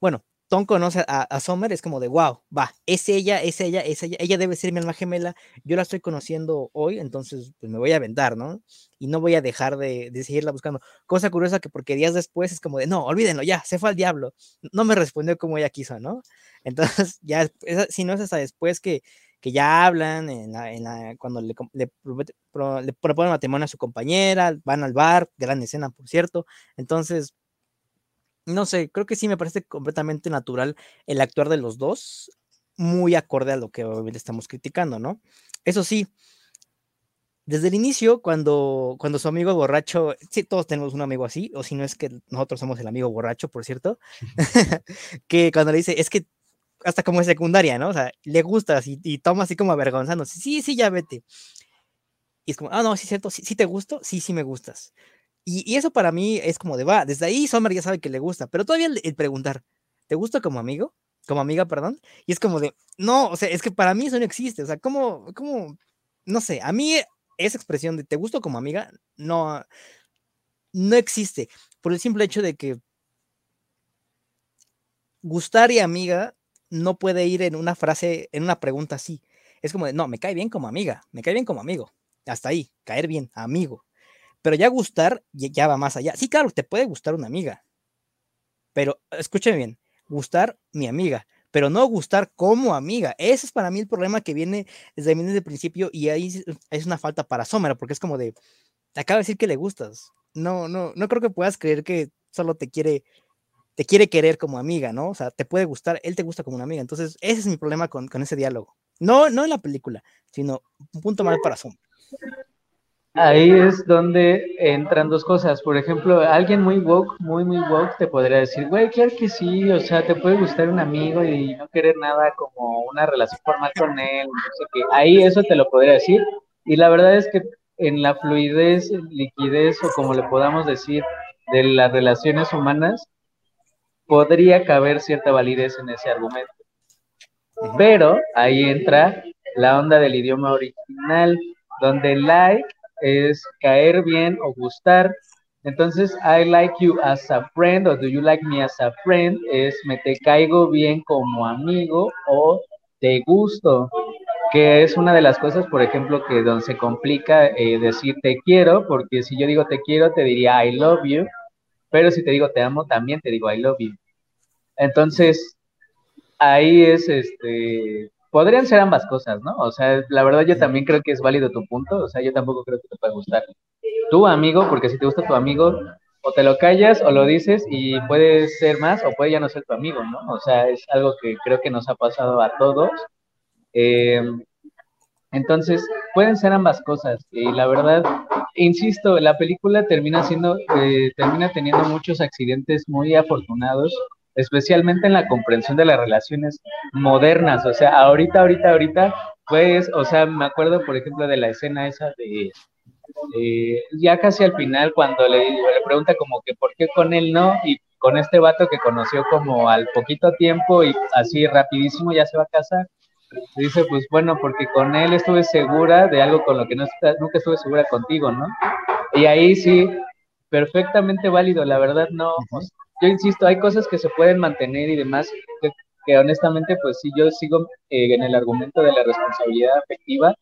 bueno, Tom conoce a, a Summer, es como de, wow, va, es ella, es ella, es ella, ella debe ser mi alma gemela, yo la estoy conociendo hoy, entonces pues me voy a aventar, ¿no? Y no voy a dejar de, de, seguirla buscando. Cosa curiosa que porque días después es como de, no, olvídenlo, ya, se fue al diablo, no me respondió como ella quiso, ¿no? Entonces, (laughs) ya, si no es hasta después que, que ya hablan en la, en la, cuando le, le, le, proponen matrimonio a su compañera, van al bar, gran escena, por cierto. Entonces, no sé, creo que sí me parece completamente natural el actuar de los dos, muy acorde a lo que hoy le estamos criticando, ¿no? Eso sí, desde el inicio, cuando, cuando su amigo borracho, sí, todos tenemos un amigo así, o si no es que nosotros somos el amigo borracho, por cierto, (laughs) que cuando le dice, es que hasta como en secundaria, ¿no? O sea, le gusta y, y toma así como avergonzándose, sí, sí, ya vete. Y es como, ah, no, sí, cierto, sí, sí te gusto, sí, sí me gustas. Y, y, eso para mí es como de, va, desde ahí Sommer ya sabe que le gusta, pero todavía el, el, preguntar, ¿te gusta como amigo? Como amiga, perdón. Y es como de, no, o sea, es que para mí eso no existe, o sea, ¿cómo, cómo, no sé, a mí esa expresión de te gusto como amiga, no, no existe, por el simple hecho de que gustar y amiga no puede ir en una frase, en una pregunta así. Es como de, no, me cae bien como amiga, me cae bien como amigo. Hasta ahí, caer bien, amigo. Pero ya gustar ya va más allá. Sí, claro, te puede gustar una amiga. Pero escúcheme bien, gustar mi amiga, pero no gustar como amiga. Ese es para mí el problema que viene desde, el principio y ahí es una falta para Somera, porque es como de, te acaba de decir que le gustas. No, no, no creo que puedas creer que solo te quiere te quiere querer como amiga, ¿no? O sea, te puede gustar, él te gusta como una amiga. Entonces, ese es mi problema con, con ese diálogo. No, no en la película, sino un punto mal para Zoom. Ahí es donde entran dos cosas. Por ejemplo, alguien muy woke, muy, muy woke, te podría decir, güey, claro que sí, o sea, te puede gustar un amigo y no querer nada como una relación formal con él. No sé qué. Ahí eso te lo podría decir. Y la verdad es que en la fluidez, liquidez o como le podamos decir de las relaciones humanas, podría caber cierta validez en ese argumento. Pero ahí entra la onda del idioma original, donde like es caer bien o gustar. Entonces, I like you as a friend o do you like me as a friend es me te caigo bien como amigo o te gusto, que es una de las cosas, por ejemplo, que donde se complica eh, decir te quiero, porque si yo digo te quiero, te diría I love you, pero si te digo te amo, también te digo I love you. Entonces, ahí es, este, podrían ser ambas cosas, ¿no? O sea, la verdad yo también creo que es válido tu punto, o sea, yo tampoco creo que te pueda gustar tu amigo, porque si te gusta tu amigo, o te lo callas o lo dices y puede ser más o puede ya no ser tu amigo, ¿no? O sea, es algo que creo que nos ha pasado a todos. Eh, entonces, pueden ser ambas cosas. Y la verdad, insisto, la película termina siendo, eh, termina teniendo muchos accidentes muy afortunados especialmente en la comprensión de las relaciones modernas, o sea, ahorita, ahorita, ahorita, pues, o sea, me acuerdo, por ejemplo, de la escena esa de, ya casi al final, cuando le, le, pregunta como que por qué con él no, y con este vato que conoció como al poquito tiempo y así rapidísimo ya se va a casar, dice, pues bueno, porque con él estuve segura de algo con lo que no, nunca estuve segura contigo, ¿no? Y ahí sí, perfectamente válido, la verdad no, uh -huh yo insisto, hay cosas que se pueden mantener y demás, que, que honestamente, pues sí, yo sigo eh, en el argumento de la responsabilidad afectiva,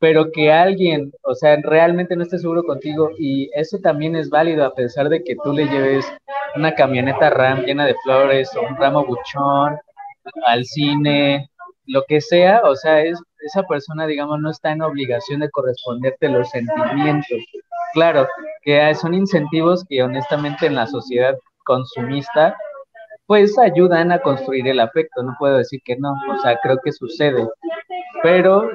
pero que alguien, o sea, realmente no esté seguro contigo, y eso también es válido a pesar de que tú le lleves una camioneta RAM llena de flores o un ramo buchón al cine, lo que sea, o sea, es, esa persona, digamos, no está en obligación de corresponderte los sentimientos. Claro, que son incentivos que honestamente en la sociedad consumista, pues ayudan a construir el afecto, no puedo decir que no, o sea, creo que sucede, pero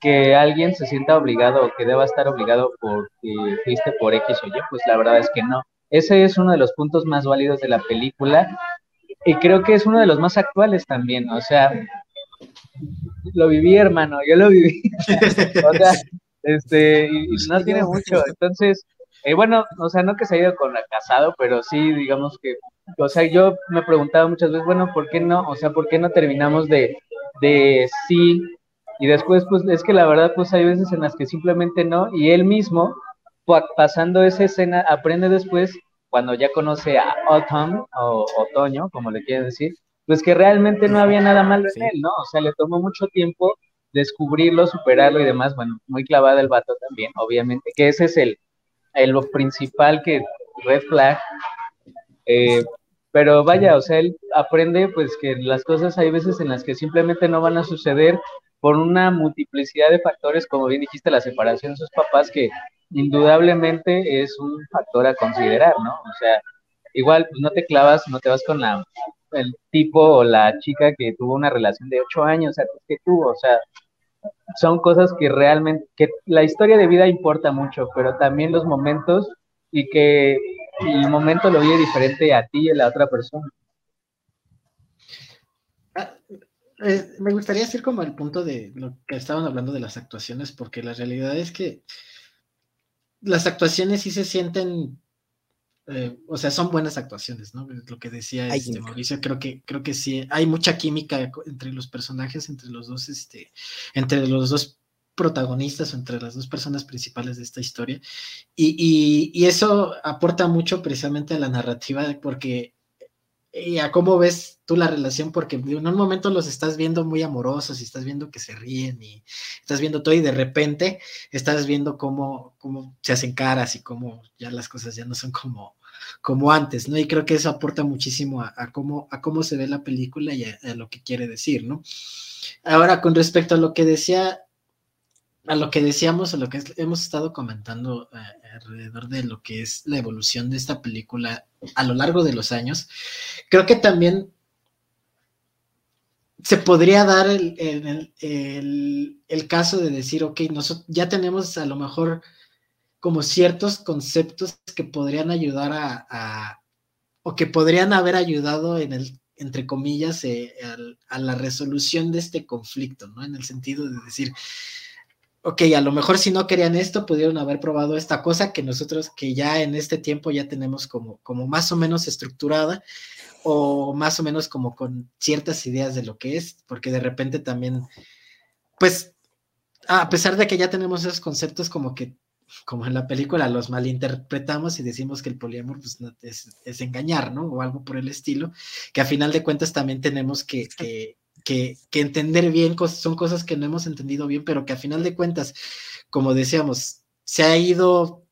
que alguien se sienta obligado o que deba estar obligado porque fuiste por X o Y, pues la verdad es que no. ese es uno de los puntos más válidos de la película y creo que es uno de los más actuales también, o sea, lo viví, hermano, yo lo viví. (laughs) o sea, este, y, no tiene mucho, entonces, eh, bueno, o sea, no que se haya ido con la casado, pero sí, digamos que, o sea, yo me preguntaba muchas veces, bueno, ¿por qué no? O sea, ¿por qué no terminamos de, de sí? Y después, pues, es que la verdad, pues hay veces en las que simplemente no, y él mismo, pasando esa escena, aprende después, cuando ya conoce a Autumn, o Otoño, como le quieren decir, pues que realmente no había nada malo en él, ¿no? O sea, le tomó mucho tiempo descubrirlo, superarlo y demás, bueno, muy clavada el vato también, obviamente, que ese es el, el lo principal que red flag, eh, pero vaya, o sea, él aprende pues que las cosas hay veces en las que simplemente no van a suceder por una multiplicidad de factores, como bien dijiste, la separación de sus papás, que indudablemente es un factor a considerar, ¿no? O sea, igual pues no te clavas, no te vas con la el tipo o la chica que tuvo una relación de ocho años, o que tuvo, o sea, son cosas que realmente, que la historia de vida importa mucho, pero también los momentos y que el momento lo vive diferente a ti y a la otra persona. Ah, eh, me gustaría decir como el punto de lo que estaban hablando de las actuaciones, porque la realidad es que las actuaciones sí se sienten eh, o sea, son buenas actuaciones, ¿no? Lo que decía este, Mauricio, creo que, creo que sí, hay mucha química entre los personajes, entre los dos, este, entre los dos protagonistas o entre las dos personas principales de esta historia. Y, eso aporta mucho precisamente a la narrativa, porque y a cómo ves tú la relación, porque en un momento los estás viendo muy amorosos y estás viendo que se ríen y estás viendo todo y de repente estás viendo cómo, cómo se hacen caras y cómo ya las cosas ya no son como, como antes, ¿no? Y creo que eso aporta muchísimo a, cómo, a cómo se ve la película y a, lo que quiere decir, ¿no? Ahora, con respecto a lo que decía, a lo que decíamos, a lo que hemos estado comentando eh, alrededor de lo que es la evolución de esta película a lo largo de los años, creo que también se podría dar el, caso de decir, ok, nosotros ya tenemos a lo mejor como ciertos conceptos que podrían ayudar a, o que podrían haber ayudado en el, entre comillas, eh, a la resolución de este conflicto, ¿no? En el sentido de decir, ok, a lo mejor si no querían esto, pudieron haber probado esta cosa que nosotros, que ya en este tiempo ya tenemos como, como más o menos estructurada o más o menos como con ciertas ideas de lo que es, porque de repente también, pues, a pesar de que ya tenemos esos conceptos como que, como en la película, los malinterpretamos y decimos que el poliamor pues, es, engañar, ¿no? O algo por el estilo, que a final de cuentas también tenemos que, que que, entender bien, son cosas que no hemos entendido bien, pero que a final de cuentas, como decíamos, se ha ido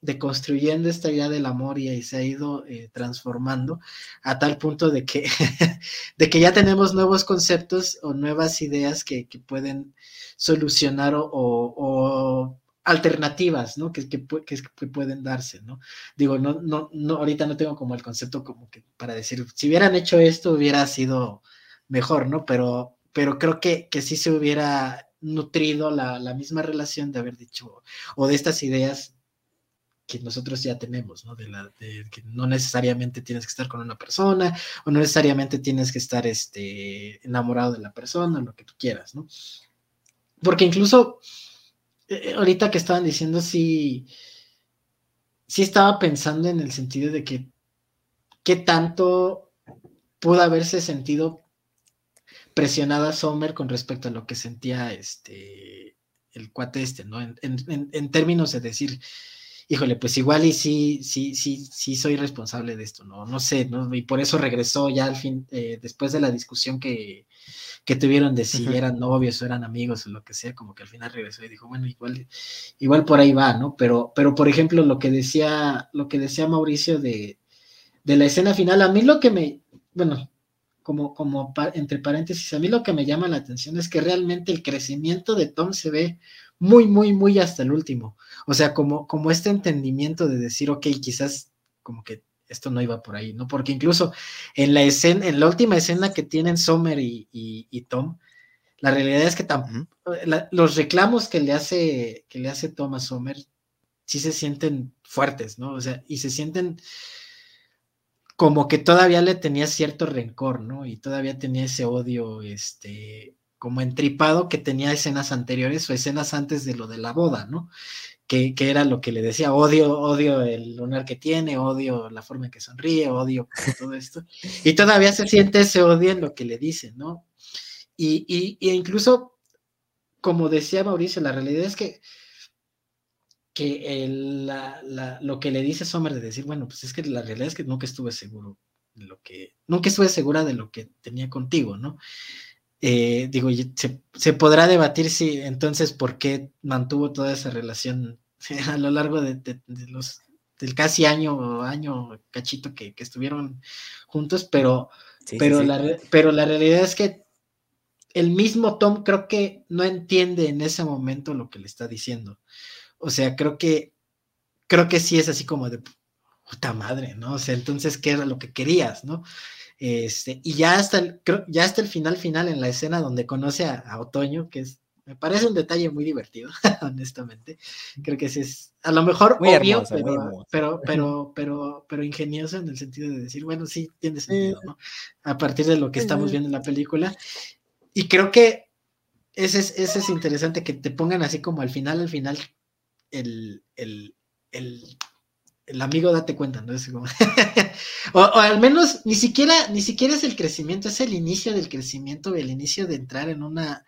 deconstruyendo esta idea del amor y, se ha ido eh, transformando a tal punto de que, (laughs) de que ya tenemos nuevos conceptos o nuevas ideas que, pueden solucionar o, alternativas, ¿no? Que, que, pueden darse, ¿no? Digo, no, no, no, ahorita no tengo como el concepto como que para decir, si hubieran hecho esto hubiera sido mejor, ¿no? Pero, pero creo que, que sí se hubiera nutrido la, misma relación de haber dicho, o de estas ideas que nosotros ya tenemos, ¿no? La, de que no necesariamente tienes que estar con una persona, o no necesariamente tienes que estar este, enamorado de la persona, lo que tú quieras, ¿no? Porque incluso, eh, ahorita que estaban diciendo, sí, sí estaba pensando en el sentido de que qué tanto pudo haberse sentido presionada Sommer con respecto a lo que sentía este el cuate este, ¿no? En, términos de decir, híjole, pues igual y sí, sí, sí, sí soy responsable de esto, ¿no? No sé, ¿no? Y por eso regresó ya al fin, eh, después de la discusión que, tuvieron de si eran novios o eran amigos o lo que sea, como que al final regresó y dijo, bueno, igual, igual por ahí va, ¿no? Pero, pero por ejemplo, lo que decía, lo que decía Mauricio de, de la escena final, a mí lo que me, bueno, como, como entre paréntesis, a mí lo que me llama la atención es que realmente el crecimiento de Tom se ve muy, muy, muy hasta el último. O sea, como, como este entendimiento de decir, ok, quizás como que esto no iba por ahí, ¿no? Porque incluso en la escena, en la última escena que tienen Sommer y, Tom, la realidad es que los reclamos que le hace, que le hace Tom a Sommer sí se sienten fuertes, ¿no? O sea, y se sienten como que todavía le tenía cierto rencor, ¿no? Y todavía tenía ese odio, este, como entripado que tenía escenas anteriores o escenas antes de lo de la boda, ¿no? Que, que, era lo que le decía, odio, odio el lunar que tiene, odio la forma en que sonríe, odio todo esto. (laughs) Y todavía se siente ese odio en lo que le dice, ¿no? Y, y, y incluso, como decía Mauricio, la realidad es que que el, la, la, lo que le dice Sommer de decir, bueno, pues es que la realidad es que nunca estuve seguro de lo que, nunca estuve segura de lo que tenía contigo, ¿no? Eh, digo, se, se, podrá debatir si entonces por qué mantuvo toda esa relación (laughs) a lo largo de, de, de los del casi año año cachito que, que estuvieron juntos, pero, sí, pero, sí, sí. La, pero la realidad es que el mismo Tom creo que no entiende en ese momento lo que le está diciendo. O sea, creo que, creo que sí es así como de puta madre, ¿no? O sea, entonces, ¿qué era lo que querías, no? Este, y ya hasta el, ya hasta el final final en la escena donde conoce a, a Otoño, que es, me parece un detalle muy divertido, (laughs) honestamente. Creo que sí es, a lo mejor muy obvio, hermosa, pero, muy pero, (laughs) pero, pero, pero, ingenioso en el sentido de decir, bueno, sí, tiene sentido, ¿no? A partir de lo que estamos viendo en la película. Y creo que ese es, ese es interesante que te pongan así como al final, al final, el, el, el, el amigo date cuenta, ¿no? Es como (laughs) o, o, al menos ni siquiera, ni siquiera es el crecimiento, es el inicio del crecimiento, el inicio de entrar en una,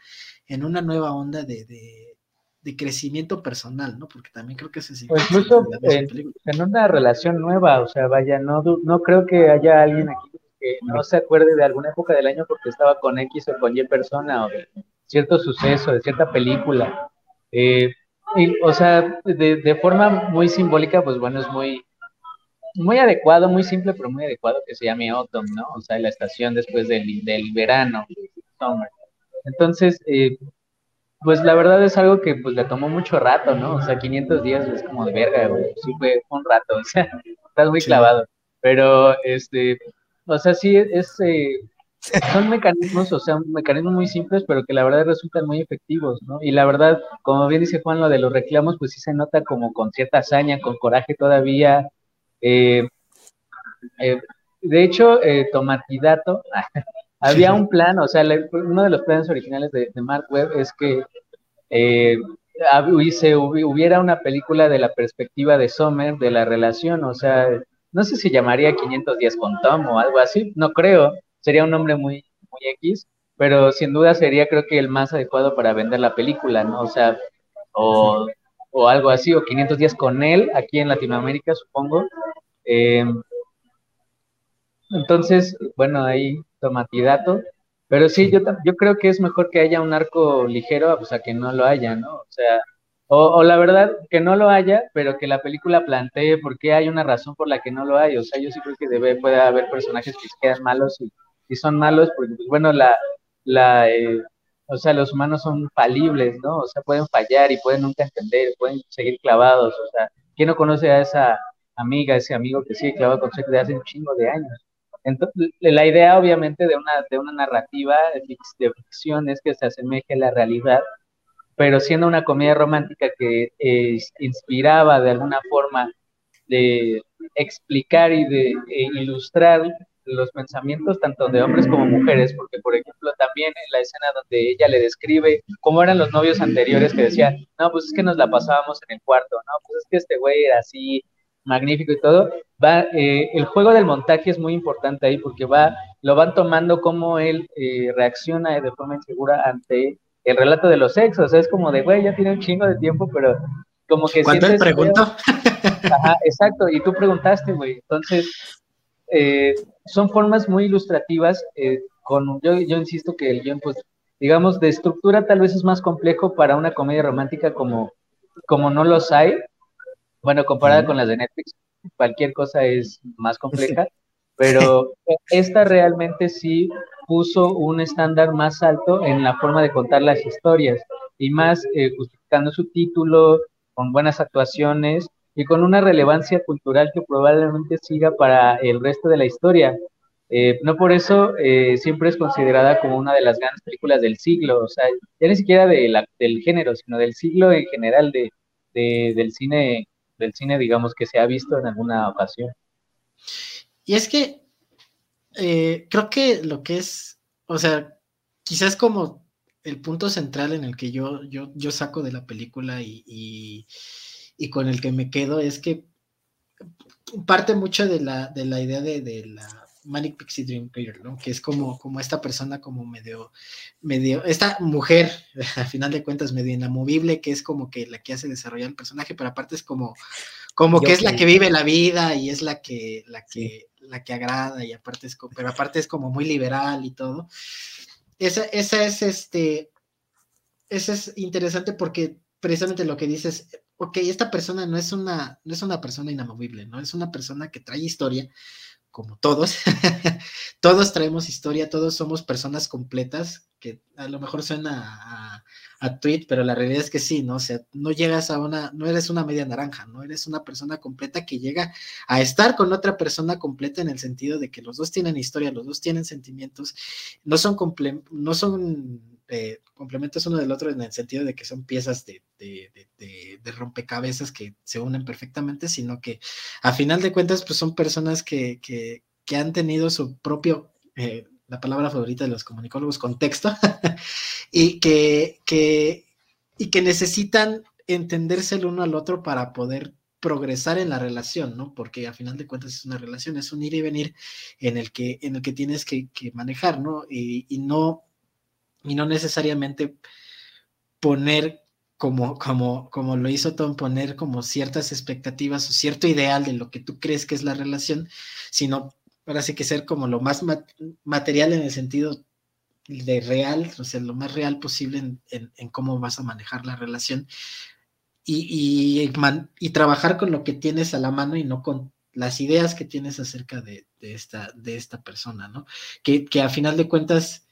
en una nueva onda de, de, de crecimiento personal, ¿no? Porque también creo que sí. O incluso en, en, una relación nueva, o sea, vaya, no, no creo que haya alguien aquí que no se acuerde de alguna época del año porque estaba con X o con Y persona o de cierto suceso, de cierta película. Eh, y, o sea, de, de, forma muy simbólica, pues bueno, es muy, muy adecuado, muy simple, pero muy adecuado que se llame autumn, ¿no? O sea, la estación después del, del verano, summer. Entonces, eh, pues la verdad es algo que pues le tomó mucho rato, ¿no? O sea, 500 días es como de verga, güey. Sí fue un rato, (laughs) o sea, estás muy sí. clavado. Pero, este, o sea, sí es, eh, son mecanismos, o sea, mecanismos muy simples, pero que la verdad resultan muy efectivos, ¿no? Y la verdad, como bien dice Juan, lo de los reclamos, pues sí se nota como con cierta hazaña, con coraje todavía. Eh, eh, de hecho, eh, Tomatidato, (laughs) había un plan, o sea, uno de los planes originales de, de Mark Webb es que eh, hubiese, hubiera una película de la perspectiva de Sommer, de la relación, o sea, no sé si llamaría 500 días con Tom o algo así, no creo, sería un nombre muy, muy X, pero sin duda sería creo que el más adecuado para vender la película, ¿no? O sea, o, o algo así, o 500 días con él aquí en Latinoamérica, supongo. Eh, entonces, bueno, ahí tomatidato, pero sí, yo, yo creo que es mejor que haya un arco ligero, pues a que no lo haya, ¿no? O sea, o, o, la verdad, que no lo haya, pero que la película plantee por qué hay una razón por la que no lo hay. O sea, yo sí creo que debe, puede haber personajes que quedan malos y, y son malos, porque, pues, bueno, la, la eh, o sea, los humanos son falibles, ¿no? O sea, pueden fallar y pueden nunca entender, pueden seguir clavados. O sea, ¿quién no conoce a esa amiga, ese amigo que sigue clavado con Shrek de hace un chingo de años? Entonces, la idea, obviamente, de una, de una narrativa de ficción es que se asemeje a la realidad, pero siendo una comedia romántica que eh, inspiraba de alguna forma de explicar y de eh, ilustrar los pensamientos tanto de hombres como mujeres, porque por ejemplo también en la escena donde ella le describe cómo eran los novios anteriores que decían, no, pues es que nos la pasábamos en el cuarto, no, pues es que este güey era así, magnífico y todo, va, eh, el juego del montaje es muy importante ahí porque va, lo van tomando como él eh, reacciona de forma insegura ante el relato de los sexos, o sea, es como de, güey, ya tiene un chingo de tiempo, pero como que... ¿Cuánto él preguntó? Ajá, exacto, y tú preguntaste, güey, entonces, eh, son formas muy ilustrativas, eh, con, yo, yo insisto que el guion, pues, digamos, de estructura tal vez es más complejo para una comedia romántica como, como no los hay, bueno, comparada con las de Netflix, cualquier cosa es más compleja, pero esta realmente sí puso un estándar más alto en la forma de contar las historias y más eh, justificando su título, con buenas actuaciones y con una relevancia cultural que probablemente siga para el resto de la historia. Eh, no por eso eh, siempre es considerada como una de las grandes películas del siglo, o sea, ya ni siquiera de la, del género, sino del siglo en general de, de, del cine del cine, digamos, que se ha visto en alguna ocasión. Y es que eh, creo que lo que es, o sea, quizás como el punto central en el que yo, yo, yo saco de la película y, y, con el que me quedo es que parte mucho de la, de la idea de, de la Manic Pixie Dream Girl, ¿no? Que es como, como esta persona como medio, medio, esta mujer, (laughs) al final de cuentas, medio inamovible, que es como que la que hace desarrollar el personaje, pero aparte es como, como que es la que vive la vida y es la que, la que, la que agrada, y aparte es, pero aparte es como muy liberal y todo. Esa, esa es este, esa es interesante porque precisamente lo que dices, ok, esta persona no es una, no es una persona inamovible, ¿no? Es una persona que trae historia, como todos, (laughs) todos traemos historia, todos somos personas completas, que a lo mejor suena a, a, tweet, pero la realidad es que sí, ¿no? O sea, no llegas a una, no eres una media naranja, ¿no? Eres una persona completa que llega a estar con otra persona completa en el sentido de que los dos tienen historia, los dos tienen sentimientos, no son, no son eh, complementos uno del otro en el sentido de que son piezas de, rompecabezas que se unen perfectamente, sino que a final de cuentas, pues son personas que, han tenido su propio, eh, la palabra favorita de los comunicólogos, contexto, (laughs) y, que, que, y que necesitan entenderse el uno al otro para poder progresar en la relación, ¿no? Porque a final de cuentas es una relación, es un ir y venir en el que, en el que tienes que, manejar, ¿no? y, no y no necesariamente poner como, como, como lo hizo Tom, poner como ciertas expectativas o cierto ideal de lo que tú crees que es la relación, sino ahora sí que ser como lo más material en el sentido de real, o sea, lo más real posible en, cómo vas a manejar la relación y, y, y, trabajar con lo que tienes a la mano y no con las ideas que tienes acerca de, de esta, de esta persona, ¿no? Que, que a final de cuentas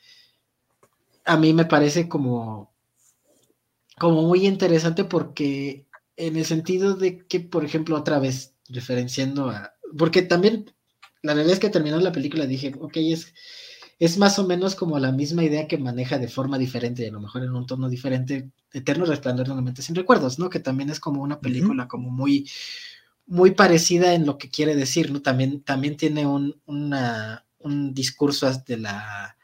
a mí me parece como, como muy interesante porque en el sentido de que, por ejemplo, otra vez, referenciando a, porque también la realidad es que terminó la película dije, ok, es, es más o menos como la misma idea que maneja de forma diferente, a lo mejor en un tono diferente, Eterno Resplandor de sin recuerdos, ¿no? Que también es como una película como muy, muy parecida en lo que quiere decir, ¿no? También, también tiene un, un discurso de la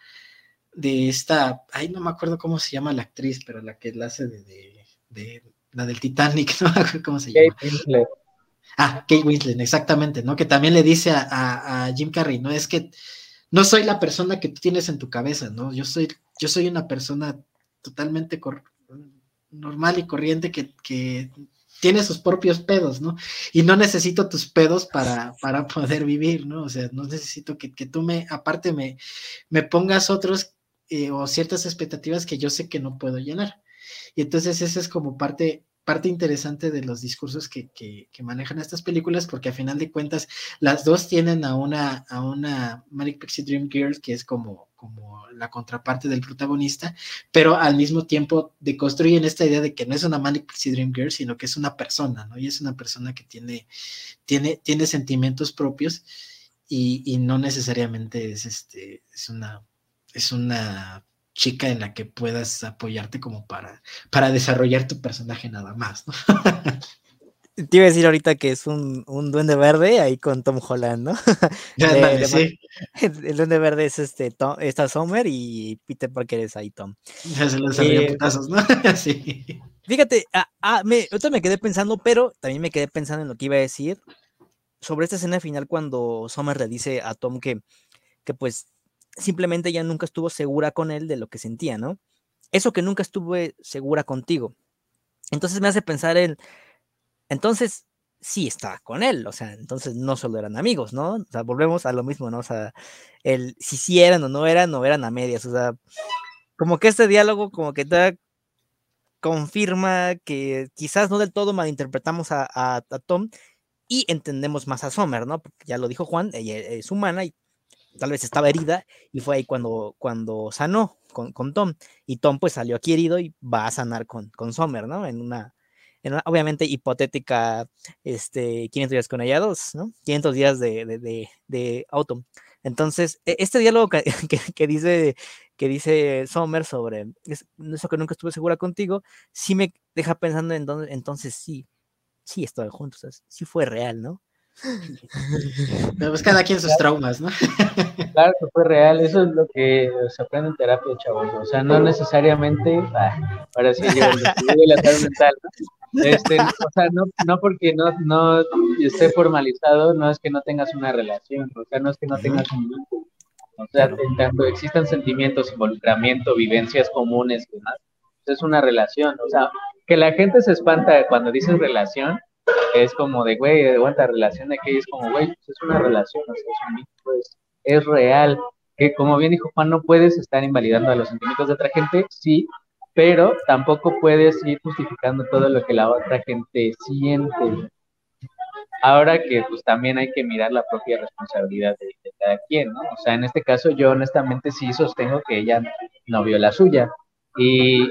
de esta, ay, no me acuerdo cómo se llama la actriz, pero la que la hace de, de, la del Titanic, (laughs) no me acuerdo cómo se llama. Kate Winslet. Ah, Kate Winslet, exactamente, ¿no? Que también le dice a, a, Jim Carrey, ¿no? Es que no soy la persona que tú tienes en tu cabeza, ¿no? Yo soy, yo soy una persona totalmente normal y corriente que, que tiene sus propios pedos, ¿no? Y no necesito tus pedos para, para poder vivir, ¿no? O sea, no necesito que, que tú me, aparte, me, me pongas otros eh, o ciertas expectativas que yo sé que no puedo llenar. Y entonces esa es como parte, parte interesante de los discursos que, que, manejan estas películas, porque a final de cuentas las dos tienen a una, a una Manic Pixie Dream Girl que es como, como la contraparte del protagonista, pero al mismo tiempo deconstruyen esta idea de que no es una Manic Pixie Dream Girl, sino que es una persona, ¿no? Y es una persona que tiene, tiene, tiene sentimientos propios y, y no necesariamente es, este, es una es una chica en la que puedas apoyarte como para, para desarrollar tu personaje nada más, ¿no? (laughs) Te iba a decir ahorita que es un, un duende verde ahí con Tom Holland, ¿no? (laughs) (laughs) sí. El duende verde es este Tom, esta Summer y Peter Parker es ahí Tom. Ya se los eh, putazos, ¿no? sí. Fíjate, ah, ah, me, ahorita me quedé pensando, pero también me quedé pensando en lo que iba a decir sobre esta escena final cuando Summer le dice a Tom que, que pues simplemente ella nunca estuvo segura con él de lo que sentía, ¿no? Eso que nunca estuve segura contigo. Entonces me hace pensar en, entonces sí estaba con él, o sea, entonces no solo eran amigos, ¿no? O sea, volvemos a lo mismo, ¿no? O sea, el, si sí eran o no eran, no eran a medias, o sea, como que este diálogo como que te confirma que quizás no del todo malinterpretamos a, a, Tom y entendemos más a Sommer, ¿no? Porque ya lo dijo Juan, ella es humana y tal vez estaba herida y fue ahí cuando, cuando sanó con, con Tom. Y Tom pues salió aquí herido y va a sanar con, con Sommer, ¿no? En una, en una, obviamente hipotética, este, 500 días con ella dos, ¿no? 500 días de, de, de, de autumn. Entonces, e, este diálogo (laughs) que, que, dice que dice Sommer sobre eso que nunca estuve segura contigo, sí me deja pensando en entonces sí, sí estaban juntos, sí fue real, ¿no? (laughs) Pero pues cada quien sus traumas, ¿no? (laughs) Claro que fue real, eso es lo que se aprende en terapia, chavos. O sea, no necesariamente, ah, ahora sí yo la salud mental, ¿no? Este, o sea, no, no porque no, no esté formalizado, no es que no tengas una relación, o sea, no es que no tengas un vínculo. O sea, en tanto existan sentimientos, involucramiento, vivencias comunes y demás, pues es una relación. O sea, que la gente se espanta cuando dices relación, es como de, güey, aguanta relación de que es como, güey, pues es una relación, es un pues, es real. Que como bien dijo Juan, no puedes estar invalidando a los sentimientos de otra gente, sí, pero tampoco puedes ir justificando todo lo que la otra gente siente. Ahora que pues también hay que mirar la propia responsabilidad de, cada quien, ¿no? O sea, en este caso yo honestamente sí sostengo que ella no vio la suya. Y,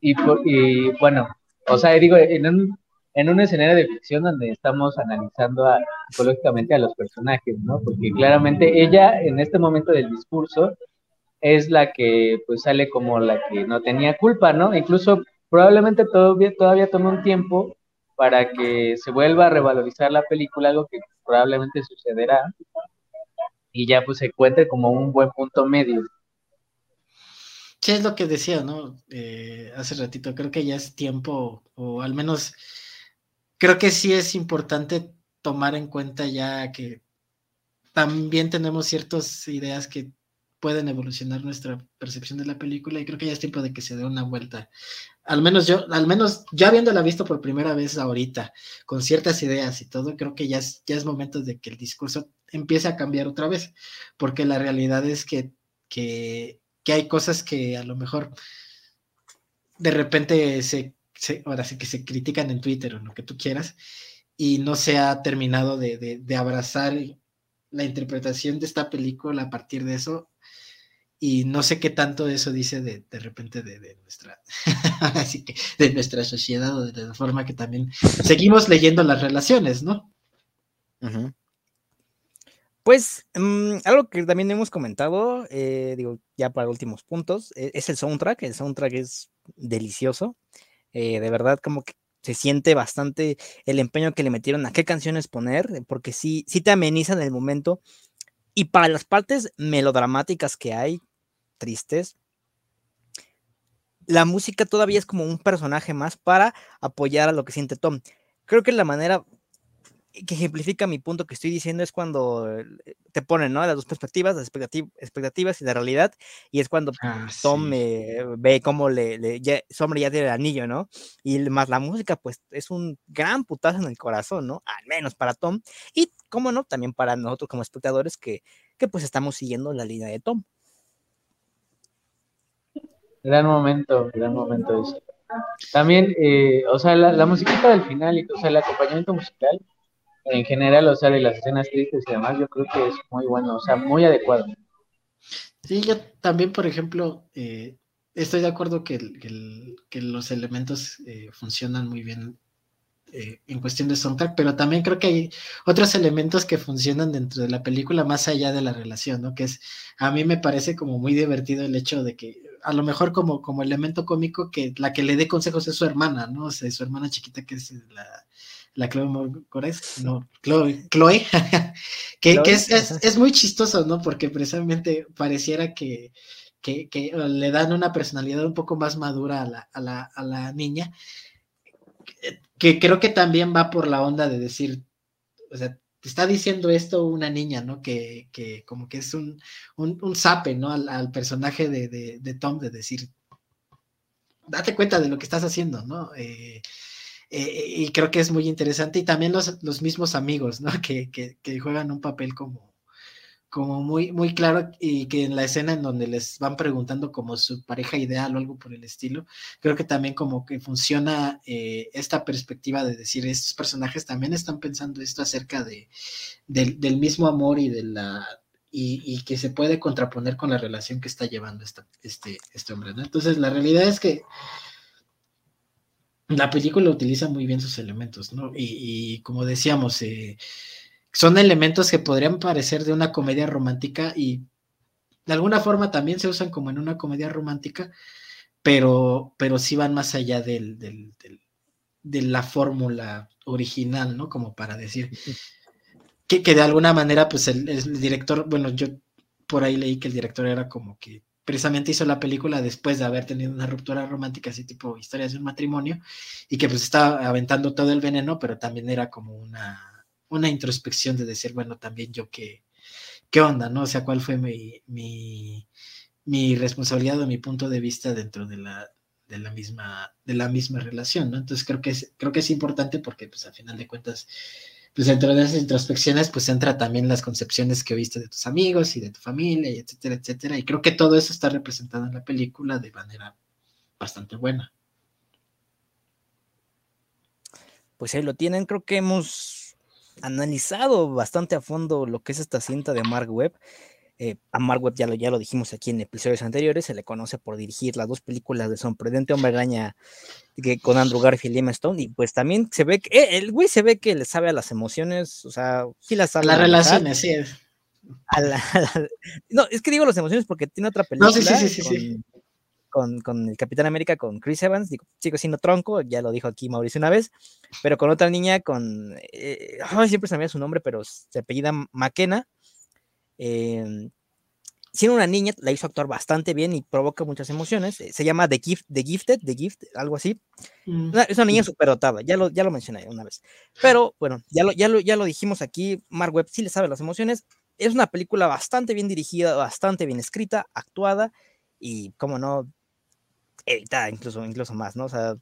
y, y bueno, o sea, digo, en un, en un escenario de ficción donde estamos analizando psicológicamente a los personajes, ¿no? Porque claramente ella en este momento del discurso es la que pues sale como la que no tenía culpa, ¿no? Incluso probablemente todavía, todavía toma un tiempo para que se vuelva a revalorizar la película, algo que probablemente sucederá, y ya pues se encuentre como un buen punto medio. ¿Qué es lo que decía, no? Eh, hace ratito, creo que ya es tiempo, o al menos creo que sí es importante tomar en cuenta ya que también tenemos ciertas ideas que pueden evolucionar nuestra percepción de la película y creo que ya es tiempo de que se dé una vuelta. Al menos yo, al menos ya habiéndola visto por primera vez ahorita, con ciertas ideas y todo, creo que ya es, ya es momento de que el discurso empiece a cambiar otra vez, porque la realidad es que, que, que hay cosas que a lo mejor de repente se ahora sí que se critican en Twitter o lo que tú quieras, y no se ha terminado de, abrazar la interpretación de esta película a partir de eso. Y no sé qué tanto eso dice de, de repente de, nuestra, (laughs) así que de nuestra sociedad o de la forma que también seguimos leyendo las relaciones, ¿no? Pues mm, algo que también hemos comentado, eh, digo, ya para últimos puntos, e, es el soundtrack. El soundtrack es delicioso. Eh, de verdad, como que se siente bastante el empeño que le metieron a qué canciones poner, eh, porque sí, sí te amenizan el momento. Y para las partes melodramáticas que hay, tristes, la música todavía es como un personaje más para apoyar a lo que siente Tom. Creo que la manera que ejemplifica mi punto que estoy diciendo es cuando eh, te ponen, ¿no? Las dos perspectivas, las expectativas y la realidad, y es cuando ah, Tom ve cómo le, le ya, su hombre ya tiene el anillo, ¿no? Y más la música, pues es un gran putazo en el corazón, ¿no? Al menos para Tom, y cómo no, también para nosotros como espectadores que, que pues estamos siguiendo la línea de Tom. Gran momento, gran momento eso. También, eh, o sea, la, la musiquita del final o sea, el acompañamiento musical en general, o sea, de las escenas tristes y demás, yo creo que es muy bueno, o sea, muy adecuado. Sí, yo también, por ejemplo, eh, estoy de acuerdo que, los elementos eh, funcionan muy bien eh, en cuestión de soundtrack, pero también creo que hay otros elementos que funcionan dentro de la película más allá de la relación, ¿no? Que es, a mí me parece como muy divertido el hecho de que a lo mejor como, como elemento cómico que la que le dé consejos es su hermana, ¿no? O sea, su hermana chiquita que es la la Chloe Moretz, no, Chloe, Chloe (laughs) que, es, muy chistoso, ¿no? Porque precisamente pareciera que, le dan una personalidad un poco más madura a la, niña, que creo que también va por la onda de decir, o sea, te está diciendo esto una niña, ¿no? Que, como que es un, un, ¿no? Al, personaje de, Tom, de decir, date cuenta de lo que estás haciendo, ¿no? Eh, eh, y creo que es muy interesante. Y también los, los mismos amigos, ¿no? (laughs) Que, que, juegan un papel como, como muy, muy claro y que en la escena en donde les van preguntando como su pareja ideal o algo por el estilo, creo que también como que funciona eh, esta perspectiva de decir, estos personajes también están pensando esto acerca de, del, del mismo amor y de la... Y, que se puede contraponer con la relación que está llevando este, este hombre, ¿no? Entonces, la realidad es que la película utiliza muy bien sus elementos, ¿no? Y, como decíamos, eh, son elementos que podrían parecer de una comedia romántica y de alguna forma también se usan como en una comedia romántica, pero, pero sí van más allá del, de la fórmula original, ¿no? Como para decir que, que de alguna manera, pues el, el, director, bueno, yo por ahí leí que el director era como que precisamente hizo la película después de haber tenido una ruptura romántica, así tipo historias de un matrimonio, y que pues estaba aventando todo el veneno, pero también era como una, una introspección de decir, bueno, también yo qué, qué onda, ¿no? O sea, cuál fue mi, mi, mi responsabilidad o mi punto de vista dentro de la, de la misma, de la misma relación, ¿no? Entonces creo que es, creo que es importante porque, pues, al final de cuentas, pues dentro de esas introspecciones, pues entra también las concepciones que viste de tus amigos y de tu familia, y etcétera, etcétera. Y creo que todo eso está representado en la película de manera bastante buena. Pues ahí lo tienen, creo que hemos analizado bastante a fondo lo que es esta cinta de Mark Webb eh, a Mark Webb ya lo, ya lo dijimos aquí en episodios anteriores, se le conoce por dirigir las dos películas de Sorprendente Hombre Araña que, con Andrew Garfield y Emma Stone, y pues también se ve que eh, el güey se ve que le sabe a las emociones, o sea, sí las sabe. Las relaciones, sí. no, es que digo las emociones porque tiene otra película. con, con, el Capitán América, con Chris Evans, digo, sigo siendo tronco, ya lo dijo aquí Mauricio una vez, pero con otra niña, con, eh, siempre se me su nombre, pero se apellida McKenna, eh, siendo una niña, la hizo actuar bastante bien y provoca muchas emociones. Eh, se llama The, Gift, The Gifted, The Gift, algo así. Mm. es una niña superdotada, ya lo, ya lo mencioné una vez. Pero bueno, ya lo, ya, lo, ya lo dijimos aquí, Mark Webb sí le sabe las emociones. Es una película bastante bien dirigida, bastante bien escrita, actuada y, como no, editada incluso, incluso más, ¿no? O sea,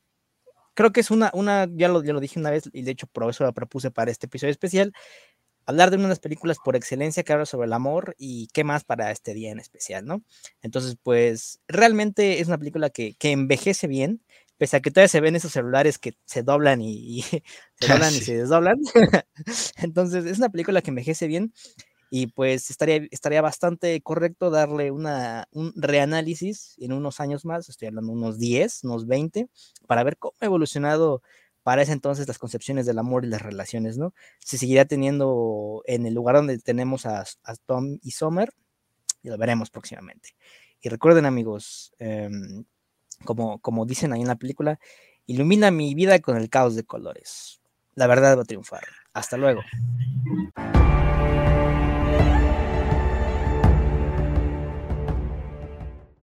creo que es una, una ya, lo, ya lo dije una vez y de hecho por eso la propuse para este episodio especial hablar de una de las películas por excelencia que habla sobre el amor y qué más para este día en especial, ¿no? Entonces, pues realmente es una película que, que envejece bien, pese a que todavía se ven esos celulares que se doblan y, (laughs) se (laughs) doblan y se desdoblan. (laughs) Entonces, es una película que envejece bien y pues estaría, estaría bastante correcto darle una, un reanálisis en unos años más, estoy hablando unos 10, unos 20, para ver cómo ha evolucionado para ese entonces las concepciones del amor y las relaciones, ¿no? Se seguirá teniendo en el lugar donde tenemos a, Tom y Summer, y lo veremos próximamente. Y recuerden amigos, em, como, como dicen ahí en la película, ilumina mi vida con el caos de colores. La verdad va a triunfar. Hasta luego.